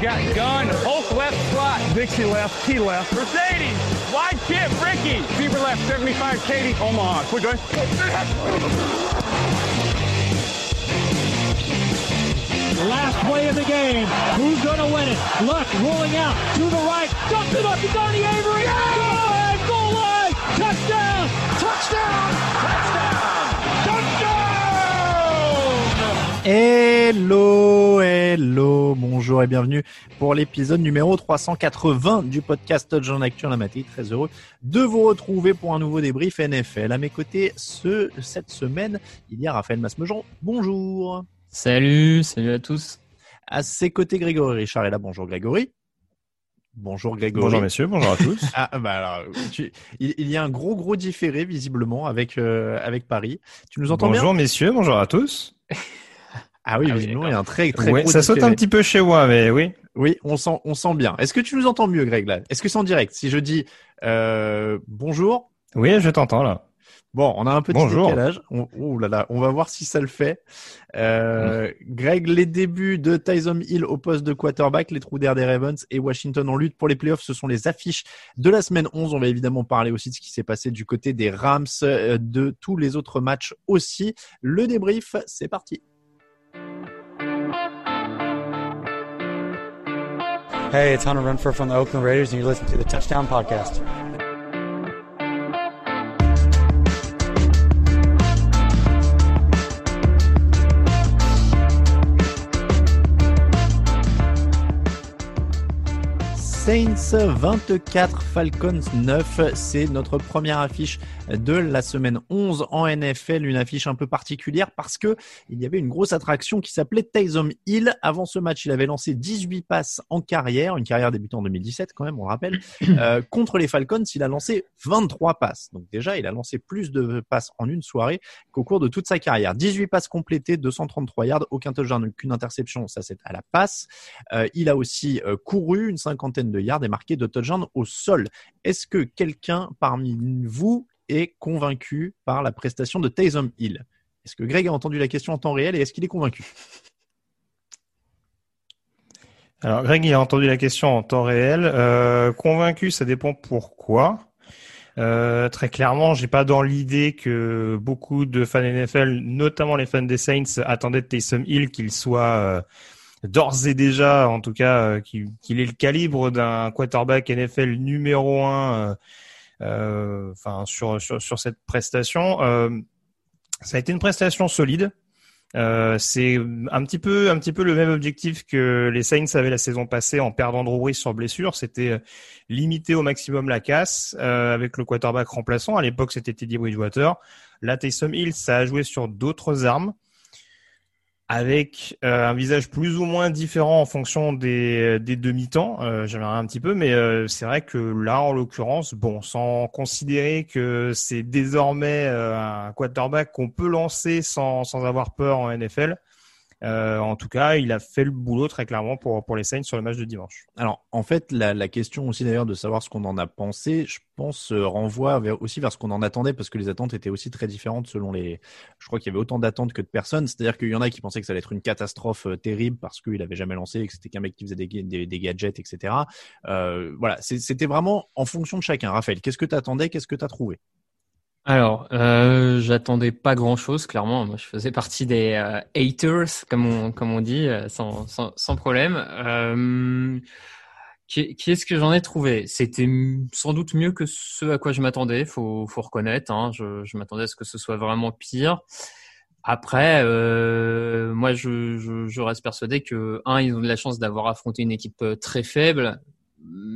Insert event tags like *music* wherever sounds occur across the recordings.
Got gun, Hulk left slot, Dixie left, Key left, Mercedes, wide chip, Ricky, Beaver left, 75, Katie, Omaha. Quick, guys. Last play of the game. Who's going to win it? Luck rolling out to the right. Dumps it up to Donnie Avery. Yeah! Touchdown, touchdown, touchdown, touchdown. Hello, hello, bonjour et bienvenue pour l'épisode numéro 380 du podcast Touchdown Actu en Amateur. Très heureux de vous retrouver pour un nouveau débrief NFL. À mes côtés, ce, cette semaine, il y a Raphaël Masmejean. Bonjour. Salut, salut à tous. À ses côtés, Grégory Richard est là. Bonjour Grégory. Bonjour Grégory. Bonjour messieurs, bonjour à tous. *laughs* ah bah alors, tu, il, il, y a un gros gros différé visiblement avec euh, avec Paris. Tu nous entends bonjour bien Bonjour messieurs, bonjour à tous. *laughs* ah oui, ah visiblement oui, il y a un très très ouais, gros Ça différé. saute un petit peu chez moi, mais oui. Oui, on sent on sent bien. Est-ce que tu nous entends mieux, Greg là? Est-ce que c'est en direct? Si je dis euh, bonjour. Oui, je t'entends là. Bon, on a un petit Bonjour. décalage. On, oh là là, on va voir si ça le fait. Euh, mmh. Greg, les débuts de Tyson Hill au poste de quarterback, les trous d'air des Ravens et Washington en lutte pour les playoffs, ce sont les affiches de la semaine 11. On va évidemment parler aussi de ce qui s'est passé du côté des Rams, euh, de tous les autres matchs aussi. Le débrief, c'est parti. Hey, it's Hunter Renfro from the Oakland Raiders, and you're listening to the Touchdown Podcast. Saints 24, Falcons 9. C'est notre première affiche de la semaine 11 en NFL, une affiche un peu particulière parce que il y avait une grosse attraction qui s'appelait Taysom Hill. Avant ce match, il avait lancé 18 passes en carrière, une carrière débutée en 2017 quand même, on le rappelle. *clears throat* Euh, contre les Falcons, il a lancé 23 passes. Donc déjà, il a lancé plus de passes en une soirée qu'au cours de toute sa carrière. 18 passes complétées, 233 yards, aucun touchdown, aucune interception, ça c'est à la passe. Euh, il a aussi euh, couru une cinquantaine de yards et marqué de touchdowns au sol. Est-ce que quelqu'un parmi vous est convaincu par la prestation de Taysom Hill? Est-ce que Greg a entendu la question en temps réel et est-ce qu'il est convaincu? Alors Greg, a entendu la question en temps réel. Euh, convaincu, ça dépend pourquoi. Euh, très clairement, j'ai pas dans l'idée que beaucoup de fans NFL, notamment les fans des Saints, attendaient de Taysom Hill qu'il soit euh, d'ores et déjà, en tout cas, euh, qu'il qu ait le calibre d'un quarterback NFL numéro un, euh, enfin sur, sur, sur cette prestation. Euh, ça a été une prestation solide. c'est un petit peu un petit peu le même objectif que les Saints avaient la saison passée en perdant Drew Brees sur blessure. C'était limiter au maximum la casse avec le quarterback remplaçant. À l'époque, c'était Teddy Bridgewater. Là, Taysom Hill, ça a joué sur d'autres armes avec euh, un visage plus ou moins différent en fonction des, des demi-temps, euh, j'aimerais un petit peu, mais euh, c'est vrai que là, en l'occurrence, bon, sans considérer que c'est désormais un quarterback qu'on peut lancer sans, sans avoir peur en NFL, euh, en tout cas, il a fait le boulot très clairement pour, pour les Saints sur le match de dimanche. Alors, en fait, la, question aussi d'ailleurs de savoir ce qu'on en a pensé, je pense, euh, renvoie aussi vers ce qu'on en attendait parce que les attentes étaient aussi très différentes selon les. Je crois qu'il y avait autant d'attentes que de personnes. C'est-à-dire qu'il y en a qui pensaient que ça allait être une catastrophe euh, terrible parce qu'il avait jamais lancé et que c'était qu'un mec qui faisait des, des, des gadgets, etc. Euh, voilà, c'était vraiment en fonction de chacun. Raphaël, qu'est-ce que tu attendais Qu'est-ce que tu as trouvé? Alors, euh, j'attendais pas grand-chose, clairement. Moi, je faisais partie des euh, haters, comme on, comme on dit, euh, sans, sans, sans, problème. Euh, Qu'est-ce que j'en ai trouvé? C'était sans doute mieux que ce à quoi je m'attendais, faut, faut reconnaître. Hein. Je, je m'attendais à ce que ce soit vraiment pire. Après, euh, moi, je, je, je, reste persuadé que un, ils ont de la chance d'avoir affronté une équipe très faible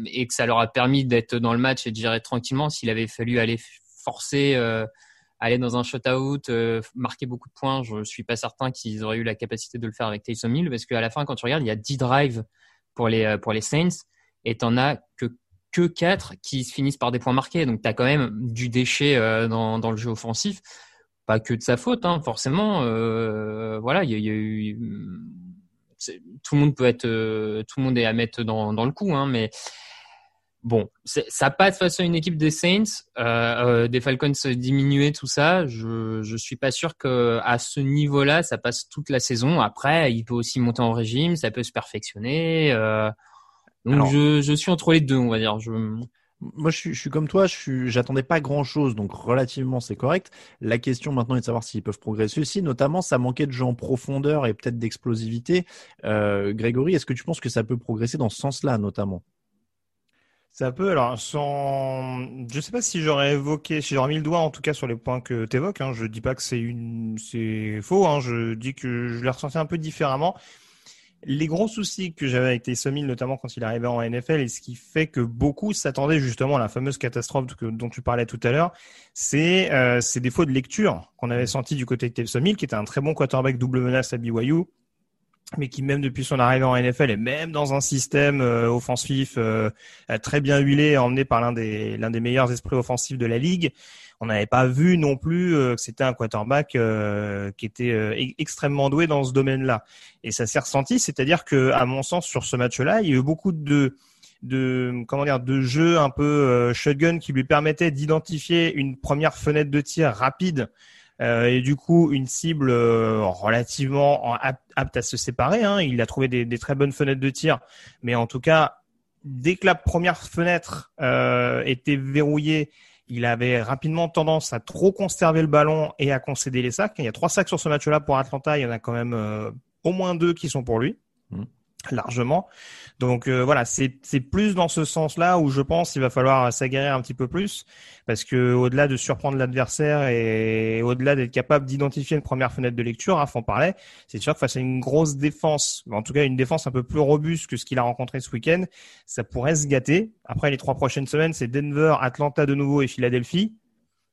et que ça leur a permis d'être dans le match et de gérer tranquillement. S'il avait fallu aller forcer euh, aller dans un shutout, euh, marquer beaucoup de points, je suis pas certain qu'ils auraient eu la capacité de le faire avec Taysom Hill parce qu'à la fin, quand tu regardes, il y a 10 drives pour les pour les Saints et t'en as que que 4 qui se finissent par des points marqués. Donc tu as quand même du déchet euh, dans, dans le jeu offensif. Pas que de sa faute, hein, forcément. Euh, voilà, il y, tout le monde peut être, tout le monde est à mettre dans, dans le coup, hein, mais bon, ça passe face à une équipe des Saints, euh, euh, des Falcons diminués, tout ça. Je je suis pas sûr que à ce niveau-là, ça passe toute la saison. Après, il peut aussi monter en régime, ça peut se perfectionner. Euh, donc je, je suis entre les deux, on va dire. Je... Moi, je suis, je suis comme toi, je j'attendais pas grand chose, donc relativement c'est correct. La question maintenant est de savoir s'ils peuvent progresser aussi. Notamment, ça manquait de jeu en profondeur et peut-être d'explosivité. Euh, Grégory, est-ce que tu penses que ça peut progresser dans ce sens-là, notamment? Ça peut, alors, sans, je sais pas si j'aurais évoqué, si j'aurais mis le doigt en tout cas sur les points que tu évoques. Hein. Je dis pas que c'est une, c'est faux. Hein. Je dis que je l'ai ressenti un peu différemment. Les gros soucis que j'avais avec Taysom notamment quand il arrivait en NFL, et ce qui fait que beaucoup s'attendaient justement à la fameuse catastrophe dont tu parlais tout à l'heure, c'est euh, ces défauts de lecture qu'on avait senti du côté de Taysom qui était un très bon quarterback double menace à BYU, mais qui même depuis son arrivée en NFL et même dans un système euh, offensif euh, très bien huilé, emmené par l'un des l'un des meilleurs esprits offensifs de la ligue, on n'avait pas vu non plus euh, que c'était un quarterback qui était e-, extrêmement doué dans ce domaine-là. Et ça s'est ressenti, c'est-à-dire que à mon sens sur ce match-là, il y a eu beaucoup de de comment dire de jeux un peu shotgun qui lui permettaient d'identifier une première fenêtre de tir rapide euh, et du coup une cible euh, relativement apte, à se séparer. Hein. Il a trouvé des, très bonnes fenêtres de tir, mais en tout cas, dès que la première fenêtre euh, était verrouillée, il avait rapidement tendance à trop conserver le ballon et à concéder les sacs. Il y a trois sacs sur ce match-là pour Atlanta, il y en a quand même au moins deux qui sont pour lui. Mmh largement. Donc euh, voilà, c'est plus dans ce sens-là où je pense qu'il va falloir s'aguerrir un petit peu plus parce que au-delà de surprendre l'adversaire et au-delà d'être capable d'identifier une première fenêtre de lecture, hein, faut parler, c'est sûr que face à une grosse défense, en tout cas une défense un peu plus robuste que ce qu'il a rencontré ce week-end, ça pourrait se gâter. Après les trois prochaines semaines, c'est Denver, Atlanta de nouveau et Philadelphie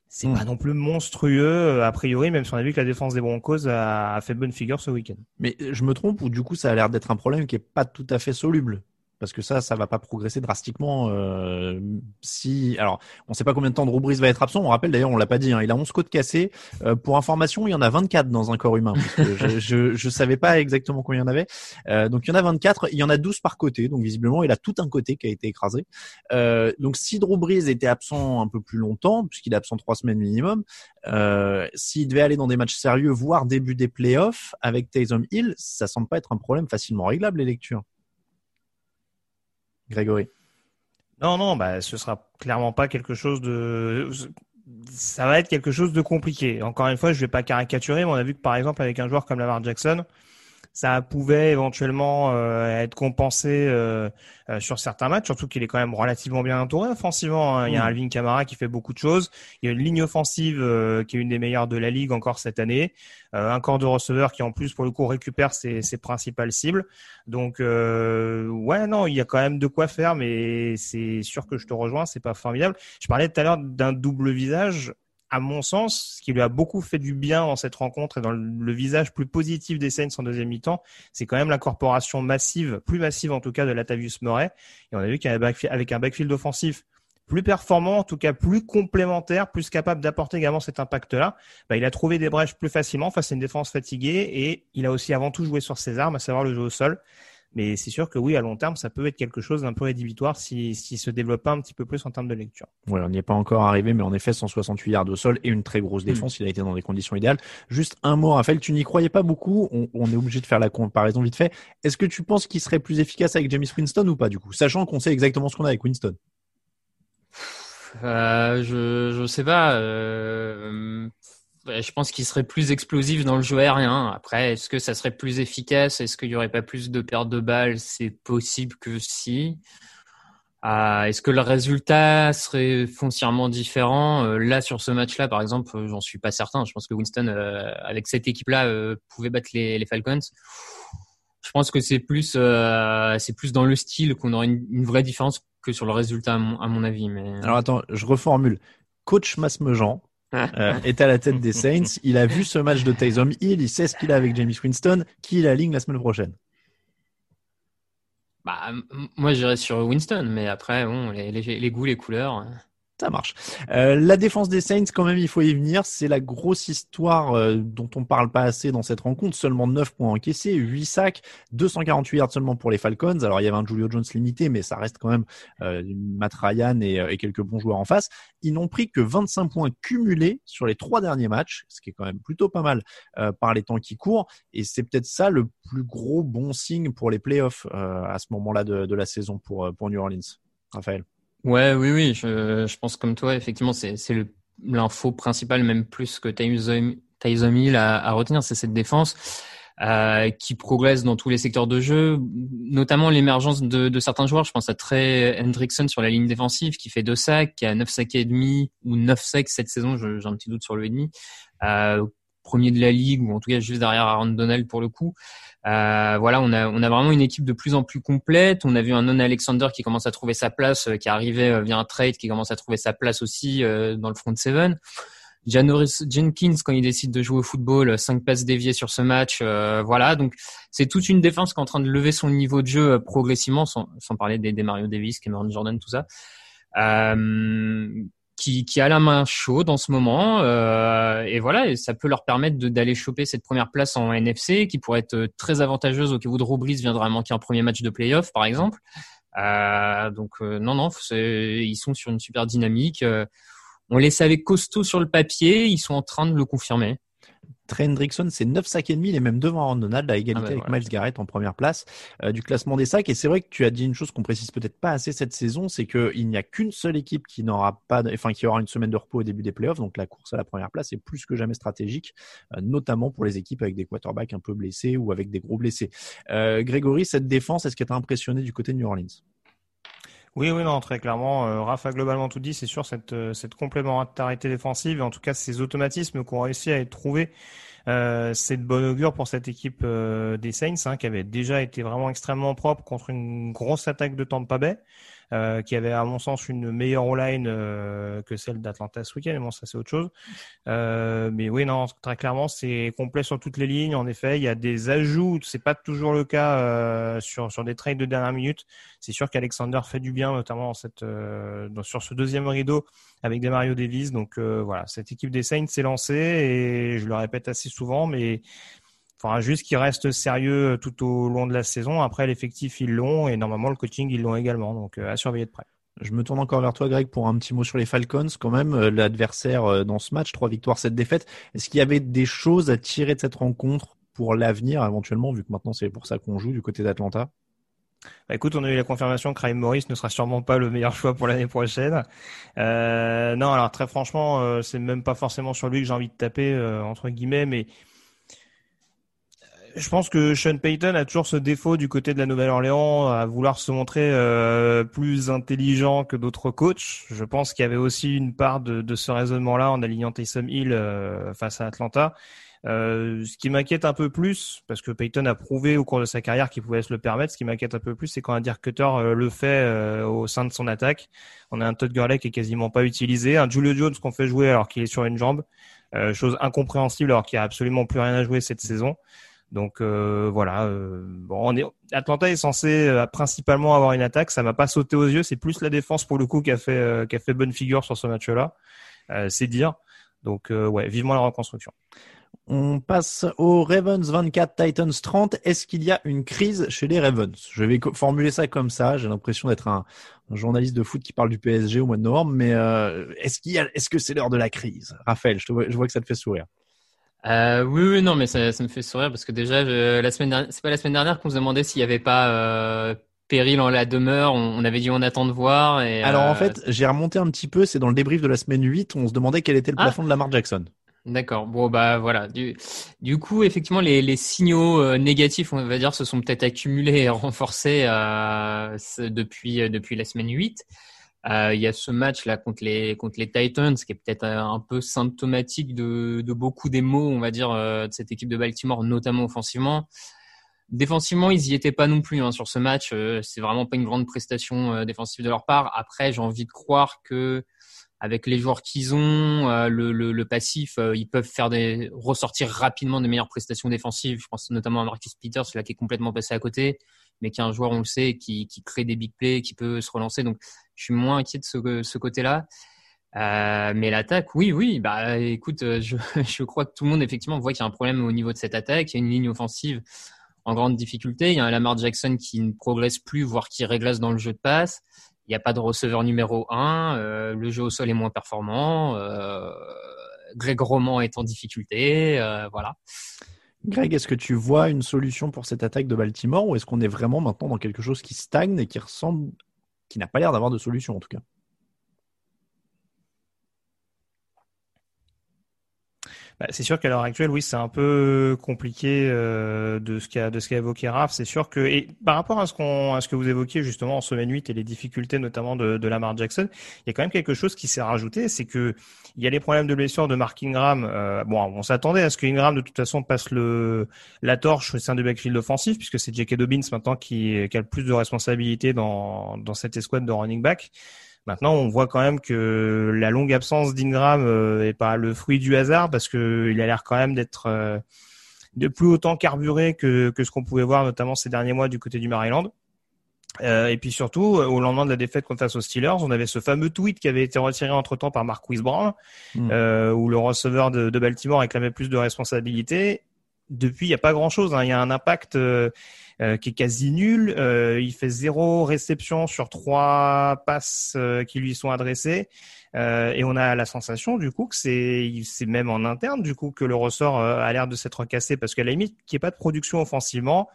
c'est hmm. pas non plus monstrueux euh, a priori, même si on a vu que la défense des Broncos a, fait bonne figure ce week-end. Mais je me trompe ou du coup ça a l'air d'être un problème qui est pas tout à fait soluble? Parce que ça, ça va pas progresser drastiquement. Euh, si, alors, on sait pas combien de temps Drew Brees va être absent. On rappelle d'ailleurs, on l'a pas dit, hein, il a 11 côtes cassées. Euh, pour information, il y en a 24 dans un corps humain. je, je, je, savais pas exactement combien il y en avait. Euh, donc il y en a 24, il y en a 12 par côté. Donc visiblement, il a tout un côté qui a été écrasé. Euh, donc si Drew Brees était absent un peu plus longtemps, puisqu'il est absent trois semaines minimum, euh, s'il devait aller dans des matchs sérieux, voire début des playoffs avec Taysom Hill, ça semble pas être un problème facilement réglable les lectures. Grégory Non, non, bah, ce sera clairement pas quelque chose de. Ça va être quelque chose de compliqué. Encore une fois, je vais pas caricaturer, mais on a vu que par exemple avec un joueur comme Lamar Jackson, ça pouvait éventuellement euh, être compensé euh, euh, sur certains matchs, surtout qu'il est quand même relativement bien entouré offensivement. Hein. Il y a mm. Alvin Kamara qui fait beaucoup de choses. Il y a une ligne offensive qui est une des meilleures de la ligue encore cette année. un corps de receveurs qui en plus pour le coup récupère ses, ses principales cibles. Donc ouais non, il y a quand même de quoi faire, mais c'est sûr que je te rejoins, c'est pas formidable. Je parlais tout à l'heure d'un double visage à mon sens, ce qui lui a beaucoup fait du bien dans cette rencontre et dans le visage plus positif des Saints en deuxième mi-temps, c'est quand même l'incorporation massive, plus massive en tout cas, de Latavius Murray. Et on a vu qu'avec un backfield offensif plus performant, en tout cas plus complémentaire, plus capable d'apporter également cet impact-là, bah, il a trouvé des brèches plus facilement face à une défense fatiguée et il a aussi avant tout joué sur ses armes, à savoir le jeu au sol. Mais c'est sûr que oui, à long terme, ça peut être quelque chose d'un peu rédhibitoire s'il si, se développe pas un petit peu plus en termes de lecture. Ouais, on n'y est pas encore arrivé, mais en effet, 168 yards au sol et une très grosse hmm. défense. Il a été dans des conditions idéales. Juste un mot, Raphaël, tu n'y croyais pas beaucoup. On, on, est obligé de faire la comparaison vite fait. Est-ce que tu penses qu'il serait plus efficace avec James Winston ou pas, du coup, sachant qu'on sait exactement ce qu'on a avec Winston? Euh, je je sais pas. Euh, je pense qu'il serait plus explosif dans le jeu aérien. Après, est-ce que ça serait plus efficace? Est-ce qu'il y aurait pas plus de pertes de balles? C'est possible que si. Euh, est-ce que le résultat serait foncièrement différent? Euh, Là, sur ce match-là, par exemple, euh, j'en suis pas certain. Je pense que Winston, avec cette équipe-là, pouvait battre les, Falcons. Je pense que c'est plus, c'est plus dans le style qu'on aurait une, vraie différence que sur le résultat, à mon, avis. Mais... Alors attends, je reformule. Coach Masmejean, euh, est à la tête des Saints. Il a vu ce match de Taysom Hill, il sait ce qu'il a avec James Winston, qui la ligne la semaine prochaine. Bah, moi, j'irais sur Winston, mais après, bon, les, les, goûts, les couleurs. Hein. Ça marche. Euh, la défense des Saints, quand même, il faut y venir. C'est la grosse histoire euh, dont on parle pas assez dans cette rencontre. Seulement 9 points encaissés, 8 sacs, 248 yards seulement pour les Falcons. Alors, il y avait un Julio Jones limité, mais ça reste quand même euh, Matt Ryan et, et, quelques bons joueurs en face. Ils n'ont pris que 25 points cumulés sur les trois derniers matchs, ce qui est quand même plutôt pas mal par les temps qui courent. Et c'est peut-être ça le plus gros bon signe pour les playoffs à ce moment-là de, de la saison pour, pour New Orleans. Raphaël. Ouais, oui, oui, je, je pense comme toi, effectivement, c'est l'info principale, même plus que Tyson Hill à, à retenir, c'est cette défense. Euh, qui progresse dans tous les secteurs de jeu, notamment l'émergence de, de, certains joueurs. Je pense à Trey Hendrickson sur la ligne défensive, qui fait deux sacs, qui a neuf sacs et demi ou neuf sacs cette saison. J'ai un petit doute sur le et demi. Euh, premier de la ligue ou en tout cas juste derrière Aaron Donald pour le coup. Euh, voilà, on a on a vraiment une équipe de plus en plus complète. On a vu un Non Alexander qui commence à trouver sa place, euh, qui arrivait euh, via un trade, qui commence à trouver sa place aussi euh, dans le front seven. Janoris Jenkins quand il décide de jouer au football, cinq passes déviées sur ce match, voilà. Donc c'est toute une défense qui est en train de lever son niveau de jeu progressivement, sans, sans parler des, des Mario Davis, Cameron Jordan, tout ça. Euh, qui, qui, a la main chaude en ce moment. Euh, et voilà, et ça peut leur permettre d'aller choper cette première place en NFC, qui pourrait être très avantageuse au cas où Drew Brees viendra manquer un premier match de playoff, par exemple. Euh, donc euh, non, non, ils sont sur une super dynamique. Euh, on les savait costauds sur le papier, ils sont en train de le confirmer. Trey Hendrickson, c'est 9 sacs et demi, il est même devant Aaron Donald à égalité ah bah avec Miles Garrett en première place euh, du classement des sacs. Et c'est vrai que tu as dit une chose qu'on précise peut-être pas assez cette saison, c'est qu'il n'y a qu'une seule équipe qui n'aura pas, enfin qui aura une semaine de repos au début des playoffs. Donc la course à la première place est plus que jamais stratégique, euh, notamment pour les équipes avec des quarterbacks un peu blessés ou avec des gros blessés. Euh, Grégory, cette défense, est-ce qu'elle t'a impressionné du côté de New Orleans? Oui, oui, non, très clairement. Euh, Rafa a globalement tout dit. C'est sûr cette cette complémentarité défensive et en tout cas ces automatismes qu'on réussi à trouvés euh, c'est de bon augure pour cette équipe euh, des Saints hein, qui avait déjà été vraiment extrêmement propre contre une grosse attaque de Tampa Bay. Euh, qui avait à mon sens une meilleure online euh, que celle d'Atlanta ce week-end, mais bon ça c'est autre chose. Euh, mais oui non très clairement c'est complet sur toutes les lignes. En effet il y a des ajouts, c'est pas toujours le cas euh, sur sur des trades de dernière minute. C'est sûr qu'Alexander fait du bien notamment cette dans, sur ce deuxième rideau avec des Mario Davis. Donc voilà cette équipe des Saints s'est lancée et je le répète assez souvent mais Enfin, juste qu'ils restent sérieux tout au long de la saison. Après, l'effectif, ils l'ont et normalement, le coaching, ils l'ont également. Donc, euh, à surveiller de près. Je me tourne encore vers toi, Greg, pour un petit mot sur les Falcons. Quand même, euh, l'adversaire euh, dans ce match, trois victoires, sept défaites. Est-ce qu'il y avait des choses à tirer de cette rencontre pour l'avenir, éventuellement, vu que maintenant c'est pour ça qu'on joue du côté d'Atlanta? Bah écoute, on a eu la confirmation que Ryan Morris ne sera sûrement pas le meilleur choix pour l'année prochaine. Euh, non, alors très franchement, c'est même pas forcément sur lui que j'ai envie de taper entre guillemets, mais je pense que Sean Payton a toujours ce défaut du côté de la Nouvelle-Orléans à vouloir se montrer euh, plus intelligent que d'autres coachs. Je pense qu'il y avait aussi une part de, de ce raisonnement-là en alignant Taysom Hill euh, face à Atlanta. Euh, ce qui m'inquiète un peu plus, parce que Payton a prouvé au cours de sa carrière qu'il pouvait se le permettre, ce qui m'inquiète un peu plus, c'est quand un Dirk Cutter euh, le fait euh, au sein de son attaque. On a un Todd Gurley qui est quasiment pas utilisé, un Julio Jones qu'on fait jouer alors qu'il est sur une jambe, chose incompréhensible alors qu'il n'y a absolument plus rien à jouer cette saison. Donc euh, voilà, euh, bon, on est, Atlanta est censé euh, principalement avoir une attaque, ça m'a pas sauté aux yeux, c'est plus la défense pour le coup qui a fait qui a fait bonne figure sur ce match-là, c'est dire. Donc ouais, vivement la reconstruction. On passe aux Ravens 24, Titans 30. Est-ce qu'il y a une crise chez les Ravens? Je vais formuler ça comme ça. J'ai l'impression d'être un, journaliste de foot qui parle du PSG au mois de novembre, mais est-ce qu'il est-ce que c'est l'heure de la crise? Raphaël, je, te vois, je vois que ça te fait sourire. Euh, oui, oui, non, mais ça, ça, me fait sourire parce que déjà, la semaine dernière, c'est pas la semaine dernière qu'on se demandait s'il y avait pas euh, péril en la demeure. On, avait dit on attend de voir. Et, Alors en euh, fait, j'ai remonté un petit peu. C'est dans le débrief de la semaine 8, on se demandait quel était le ah. plafond de Lamar Jackson. D'accord. Bon bah voilà. Du, du coup, effectivement, les, les signaux euh, négatifs, on va dire, se sont peut-être accumulés et *laughs* renforcés euh, depuis depuis la semaine 8. Euh, il y a ce match là contre les contre les Titans qui est peut-être un peu symptomatique de, de beaucoup des mots, on va dire, euh, de cette équipe de Baltimore, notamment offensivement. Défensivement, ils y étaient pas non plus hein, sur ce match. Euh, c'est vraiment pas une grande prestation défensive de leur part. Après, j'ai envie de croire que avec les joueurs qu'ils ont, le, le, le, passif, ils peuvent faire des ressortir rapidement des meilleures prestations défensives. Je pense notamment à Marcus Peters, là qui est complètement passé à côté mais qui est un joueur, on le sait, qui, qui crée des big plays, qui peut se relancer. Donc, je suis moins inquiet de ce, ce côté-là. Euh, mais l'attaque, oui, oui. Bah, écoute, euh, je, *laughs* je, crois que tout le monde effectivement voit qu'il y a un problème au niveau de cette attaque. Il y a une ligne offensive en grande difficulté. Il y a un Lamar Jackson qui ne progresse plus, voire qui régresse dans le jeu de passe. Il n'y a pas de receveur numéro un. Euh, le jeu au sol est moins performant. Euh, Greg Roman est en difficulté. Euh, voilà. Greg, est-ce que tu vois une solution pour cette attaque de Baltimore ou est-ce qu'on est vraiment maintenant dans quelque chose qui stagne et qui ressemble, qui n'a pas l'air d'avoir de solution en tout cas? Bah, c'est sûr qu'à l'heure actuelle, oui, c'est un peu compliqué euh, de ce qu'a de ce évoqué Raph. C'est sûr que et par rapport à ce qu'on à ce que vous évoquiez justement en semaine 8 et les difficultés notamment de, de Lamar Jackson, il y a quand même quelque chose qui s'est rajouté, c'est que il y a les problèmes de blessure de Mark Ingram. Euh, bon, on s'attendait à ce que Ingram de toute façon passe le la torche au sein du backfield offensif puisque c'est J.K. Dobbins maintenant qui, qui a le plus de responsabilités dans dans cette escouade de running back. Maintenant, on voit quand même que la longue absence d'Ingram euh, est pas le fruit du hasard parce que il a l'air quand même d'être euh, de plus autant carburé que, que ce qu'on pouvait voir notamment ces derniers mois du côté du Maryland. Euh, et puis surtout, au lendemain de la défaite contre face aux Steelers, on avait ce fameux tweet qui avait été retiré entre temps par Mark Brown, mm. euh, où le receveur de, de, Baltimore réclamait plus de responsabilités. Depuis, il n'y a pas grand-chose. Hein. Il y a un impact euh, euh, qui est quasi nul. Euh, il fait zéro réception sur trois passes euh, qui lui sont adressées. et on a la sensation du coup que c'est c'est même en interne du coup que le ressort a l'air de s'être cassé parce qu'à la limite qu'il n'y ait pas de production offensivement,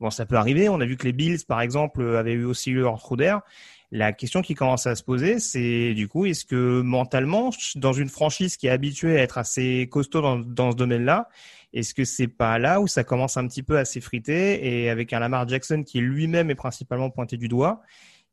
bon ça peut arriver. On a vu que les Bills par exemple avaient eu aussi leur trou d'air. La question qui commence à se poser, c'est du coup, est-ce que mentalement, dans une franchise qui est habituée à être assez costaud dans, dans ce domaine-là, est-ce que c'est pas là où ça commence un petit peu à s'effriter et avec un Lamar Jackson qui lui-même est principalement pointé du doigt?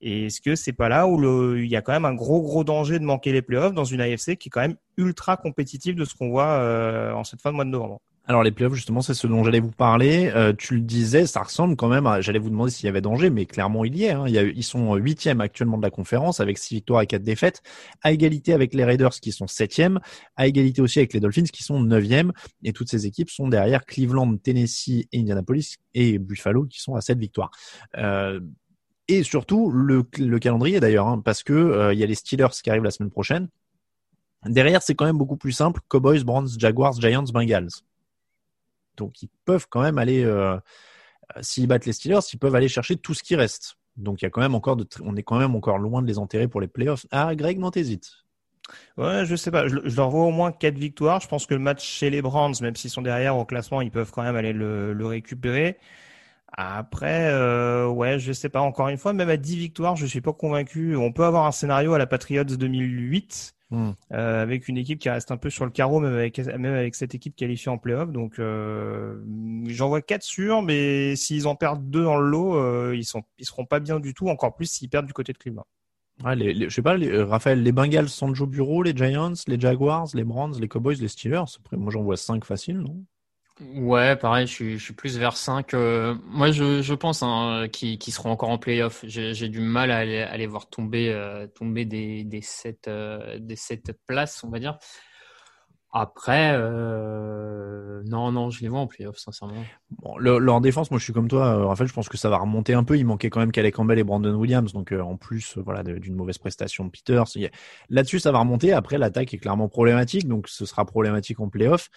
Et est-ce que c'est pas là où le, il y a quand même un gros gros danger de manquer les playoffs dans une AFC qui est quand même ultra compétitive de ce qu'on voit euh, en cette fin de mois de novembre? Alors les playoffs, justement, c'est ce dont j'allais vous parler. Euh, tu le disais, ça ressemble quand même. à... J'allais vous demander s'il y avait danger, mais clairement il y est. Hein. Il y a, ils sont huitièmes actuellement de la conférence avec six victoires et quatre défaites, à égalité avec les Raiders qui sont septièmes, à égalité aussi avec les Dolphins qui sont neuvièmes. Et toutes ces équipes sont derrière Cleveland, Tennessee Indianapolis et Buffalo qui sont à sept victoires. Euh, et surtout le, le calendrier d'ailleurs, hein, parce que euh, il y a les Steelers qui arrivent la semaine prochaine. Derrière, c'est quand même beaucoup plus simple. Cowboys, Browns, Jaguars, Giants, Bengals. Donc ils peuvent quand même aller, euh, s'ils battent les Steelers, ils peuvent aller chercher tout ce qui reste. Donc il y a quand même encore de, on est quand même encore loin de les enterrer pour les playoffs. Ah Greg, non t'hésites. Ouais, je sais pas. Je, leur vois au moins quatre victoires. Je pense que le match chez les Browns, même s'ils sont derrière au classement, ils peuvent quand même aller le, le récupérer. Après, euh, ouais, je sais pas. Encore une fois, même à 10 victoires, je suis pas convaincu. On peut avoir un scénario à la Patriots 2008 Hmm. Euh, avec une équipe qui reste un peu sur le carreau, même avec, même avec cette équipe qualifiée en playoff. Donc, euh, j'en vois quatre sûrs, mais s'ils en perdent deux dans le lot, euh, ils sont, ils seront pas bien du tout. Encore plus s'ils perdent du côté de Cleveland. Ouais, les, je sais pas, les, Raphaël, les Bengals, Sanjo Bureau, les Giants, les Jaguars, les Browns, les Cowboys, les Steelers. Après, moi, j'en vois cinq faciles, non? Ouais, pareil, je suis, plus vers 5. Euh, moi, je, pense hein, qu'ils seront encore en playoff. J'ai du mal à à les voir tomber, euh, tomber des, des, sept, euh, des sept places, on va dire. Après, euh, non, non, je les vois en playoff, sincèrement. Bon, défense, moi, je suis comme toi, Raphaël. Je pense que ça va remonter un peu. Il manquait quand même Calais Campbell et Brandon Williams, donc en plus, voilà, d'une mauvaise prestation de Peters. Là-dessus, ça va remonter. Après, l'attaque est clairement problématique, donc ce sera problématique en playoff.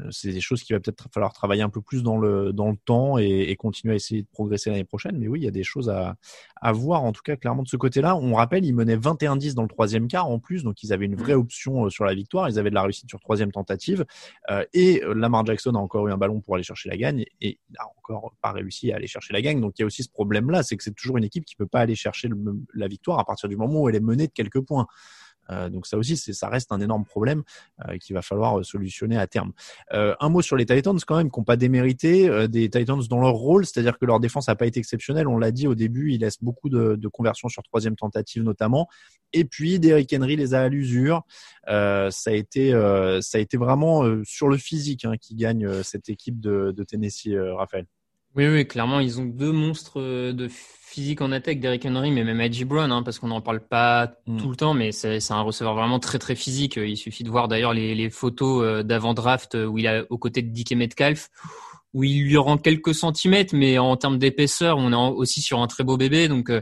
Euh, c'est des choses qu'il va peut-être falloir travailler un peu plus dans le dans le temps et, et continuer à essayer de progresser l'année prochaine. Mais oui, il y a des choses à, à voir en tout cas clairement de ce côté-là. On rappelle, ils menaient 21-10 dans le troisième quart en plus, donc ils avaient une vraie mmh. option euh, sur la victoire. Ils avaient de la réussite sur troisième tentative euh, et Lamar Jackson a encore eu un ballon pour aller chercher la gagne et il a encore pas réussi à aller chercher la gagne. Donc il y a aussi ce problème-là, c'est que c'est toujours une équipe qui peut pas aller chercher la victoire à partir du moment où elle est menée de quelques points. Euh, donc ça aussi, ça reste un énorme problème euh, qu'il va falloir euh, solutionner à terme. un mot sur les Titans quand même, qui n'ont pas démérité des Titans dans leur rôle, c'est-à-dire que leur défense n'a pas été exceptionnelle. On l'a dit au début, ils laissent beaucoup de, de conversions sur troisième tentative notamment. Et puis Derrick Henry les a à l'usure. ça a été, ça a été vraiment sur le physique hein, qui gagne cette équipe de, de Tennessee, Raphaël. Oui, oui, clairement, ils ont deux monstres de physique en attaque, Derrick Henry, mais même Edgy Brown, hein, parce qu'on n'en parle pas mm. tout le temps, mais c'est un receveur vraiment très très physique. Il suffit de voir d'ailleurs les, les, photos euh, d'avant draft euh, où il est aux côtés de Dick Metcalf, où il lui rend quelques centimètres, mais en termes d'épaisseur, on est aussi sur un très beau bébé. Donc, euh,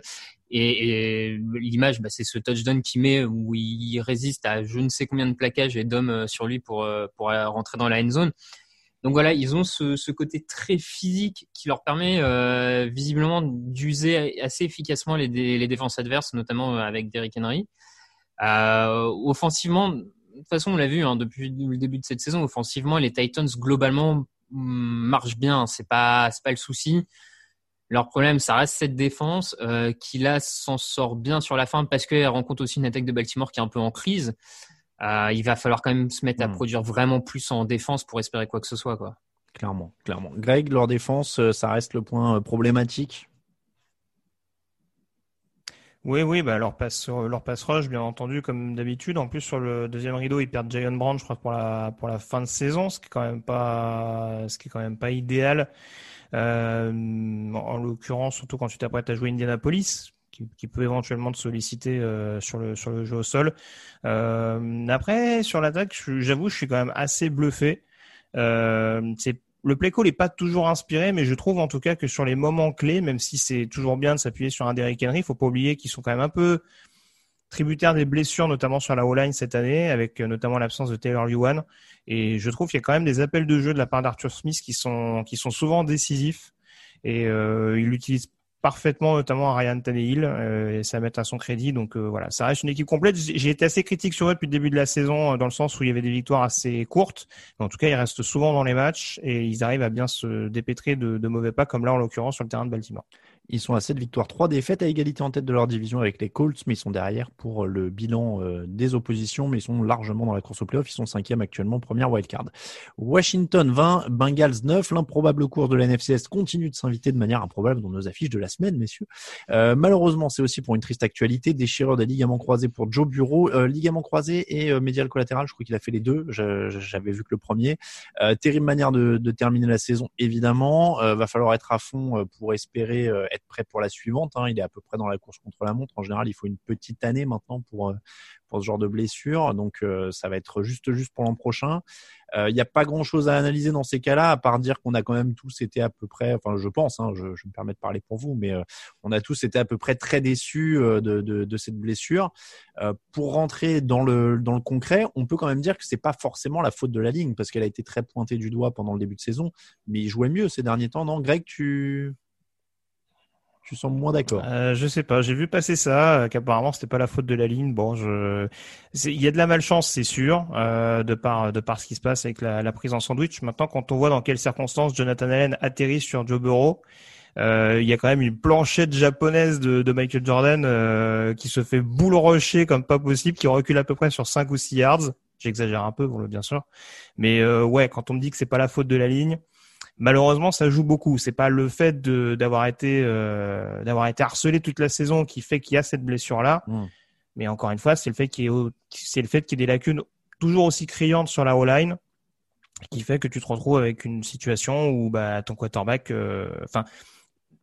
Et, l'image, bah, c'est ce touchdown qui met où il résiste à je ne sais combien de plaquages et d'hommes sur lui pour pour rentrer dans la end zone. Donc voilà, ils ont ce, côté très physique qui leur permet euh, visiblement d'user assez efficacement les, défenses adverses, notamment avec Derrick Henry. Euh, offensivement, de toute façon, on l'a vu hein, depuis le début de cette saison. Offensivement, les Titans globalement mm, marchent bien. C'est pas c'est pas le souci. Leur problème, ça reste cette défense euh, qui là s'en sort bien sur la fin parce qu'elle rencontre aussi une attaque de Baltimore qui est un peu en crise. Euh, il va falloir quand même se mettre à hmm. produire vraiment plus en défense pour espérer quoi que ce soit, quoi. Clairement, clairement. Greg, leur défense, euh, ça reste le point euh, problématique? Oui, oui, bah leur passe leur passe rush, bien entendu, comme d'habitude. En plus, sur le deuxième rideau, ils perdent Jayon Brown, je crois, pour la pour la fin de saison, ce qui est quand même pas ce qui est quand même pas idéal. en l'occurrence, surtout quand tu t'apprêtes à jouer Indianapolis, qui, peut éventuellement te solliciter euh, sur le sur le jeu au sol. Euh, après, sur l'attaque, j'avoue, je suis quand même assez bluffé. Euh, c'est le play call n'est pas toujours inspiré, mais je trouve en tout cas que sur les moments clés, même si c'est toujours bien de s'appuyer sur un Derrick Henry, il faut pas oublier qu'ils sont quand même un peu tributaires des blessures, notamment sur la O-line cette année, avec notamment l'absence de Taylor Lewan. Et je trouve qu'il y a quand même des appels de jeu de la part d'Arthur Smith qui sont qui sont souvent décisifs. Et il utilise parfaitement, notamment à Ryan Tannehill, euh, et ça met à son crédit. Donc euh, voilà, ça reste une équipe complète. J'ai été assez critique sur eux depuis le début de la saison, euh, dans le sens où il y avait des victoires assez courtes. En tout cas, ils restent souvent dans les matchs et ils arrivent à bien se dépêtrer de, de mauvais pas, comme là en l'occurrence sur le terrain de Baltimore. Ils sont à 7 victoires, 3 défaites à égalité en tête de leur division avec les Colts, mais ils sont derrière pour le bilan euh, des oppositions, mais ils sont largement dans la course au playoff. Ils sont cinquième actuellement, première wildcard. Washington 20, Bengals 9. L'improbable cours de la NFCS continue de s'inviter de manière improbable dans nos affiches de la semaine, messieurs. Euh, malheureusement, c'est aussi pour une triste actualité. Déchireur des ligaments croisés pour Joe Bureau. Euh, ligaments croisés et euh, médial collatéral, je crois qu'il a fait les deux. J'avais vu que le premier. Euh, terrible manière de, de, terminer la saison, évidemment. va falloir être à fond pour espérer être prêt pour la suivante. Hein. Il est à peu près dans la course contre la montre. En général, il faut une petite année maintenant pour euh, pour ce genre de blessure. Donc euh, ça va être juste juste pour l'an prochain. Euh, il n'y a pas grand chose à analyser dans ces cas-là, à part dire qu'on a quand même tous été à peu près, enfin je pense, hein, je, me permets de parler pour vous, mais on a tous été à peu près très déçus de, de, de cette blessure. pour rentrer dans le dans le concret, on peut quand même dire que c'est pas forcément la faute de la ligne parce qu'elle a été très pointée du doigt pendant le début de saison, mais il jouait mieux ces derniers temps, non Greg, tu tu sens moins d'accord. Euh, je sais pas, j'ai vu passer ça, euh, qu'apparemment c'était pas la faute de la ligne. Bon, je, il y a de la malchance, c'est sûr, euh, de par de par ce qui se passe avec la, la, prise en sandwich. Maintenant, quand on voit dans quelles circonstances Jonathan Allen atterrit sur Joe Burrow, euh, il y a quand même une planchette japonaise de, de Michael Jordan euh, qui se fait boule rocher comme pas possible, qui recule à peu près sur 5 ou 6 yards. J'exagère un peu, bien sûr, mais euh, ouais, quand on me dit que c'est pas la faute de la ligne malheureusement ça joue beaucoup. C'est pas le fait d'avoir été euh, d'avoir été harcelé toute la saison qui fait qu'il y a cette blessure là, hmm. mais encore une fois c'est le fait qu'il c'est le fait qu'il y ait des lacunes toujours aussi criantes sur la O-line qui fait que tu te retrouves avec une situation où bah ton quarterback, euh, enfin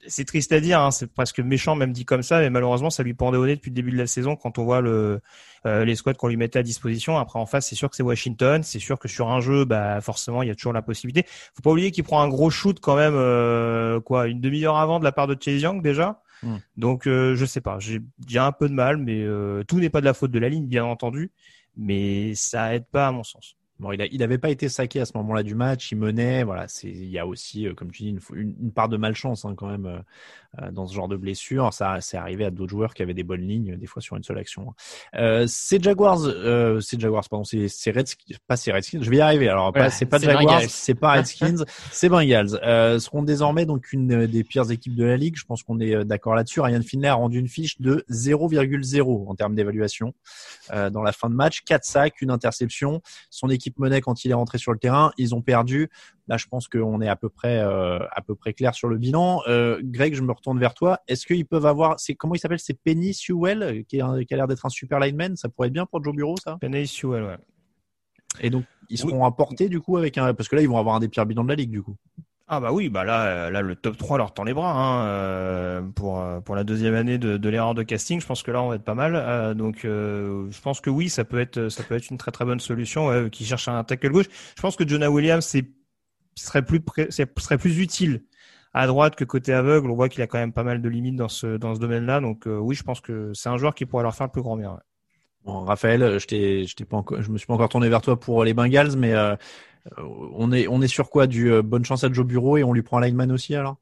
c'est triste à dire, hein, c'est presque méchant même dit comme ça, mais malheureusement ça lui pendait au nez depuis le début de la saison quand on voit le, euh, les squads qu'on lui mettait à disposition. Après en face, c'est sûr que c'est Washington, c'est sûr que sur un jeu, bah forcément il y a toujours la possibilité. Faut pas oublier qu'il prend un gros shoot quand même, euh, quoi, une demi-heure avant de la part de Chase Young déjà. Hmm. Donc euh, je sais pas, j'ai un peu de mal, mais tout n'est pas de la faute de la ligne bien entendu, mais ça aide pas à mon sens. Bon, il, n'avait pas été saqué à ce moment-là du match, il menait. Voilà, c'est il y a aussi, comme tu dis, une, une, part de malchance hein, quand même euh, dans ce genre de blessure. Ça, c'est arrivé à d'autres joueurs qui avaient des bonnes lignes, des fois sur une seule action. Hein. Euh, c'est Jaguars, euh, c'est Jaguars, pardon, c'est Redskins, pas c'est Redskins. Je vais y arriver. Alors, c'est pas Jaguars, c'est pas Redskins, *laughs* c'est Bengals. Euh, seront désormais donc une des pires équipes de la ligue. Je pense qu'on est euh, d'accord là-dessus. Ryan Finlay a rendu une fiche de 0,0 en termes d'évaluation euh, dans la fin de match. 4 sacs, une interception. Son équipe menait quand il est rentré sur le terrain. Ils ont perdu. Là, je pense qu'on est à peu près euh, à peu près clair sur le bilan. Euh, Greg, je me retourne vers toi. Est-ce qu'ils peuvent avoir, c'est comment il s'appelle, c'est Penny Sewell qui, a l'air d'être un super lineman. Ça pourrait être bien pour Joe Bureau, ça. Penny Sewell, ouais. Et donc, ils seront apportés du coup avec un, parce que là, ils vont avoir un des pires bilans de la ligue du coup. Ah bah oui, bah là, là le top 3 leur tend les bras hein, euh, pour pour la deuxième année de, l'erreur de casting. Je pense que là on va être pas mal. donc je pense que oui, ça peut être ça peut être une très très bonne solution. qui cherche un tackle gauche. Je pense que Jonah Williams c'est serait plus serait plus utile à droite que côté aveugle. On voit qu'il a quand même pas mal de limites dans ce dans ce domaine-là. Donc oui, je pense que c'est un joueur qui pourrait leur faire le plus grand bien. Bon, Raphaël, je t'ai, je t'ai pas encore, je me suis pas encore tourné vers toi pour les Bengals, mais on est on est sur quoi? Du bonne chance à Joe Bureau et on lui prend lineman aussi alors?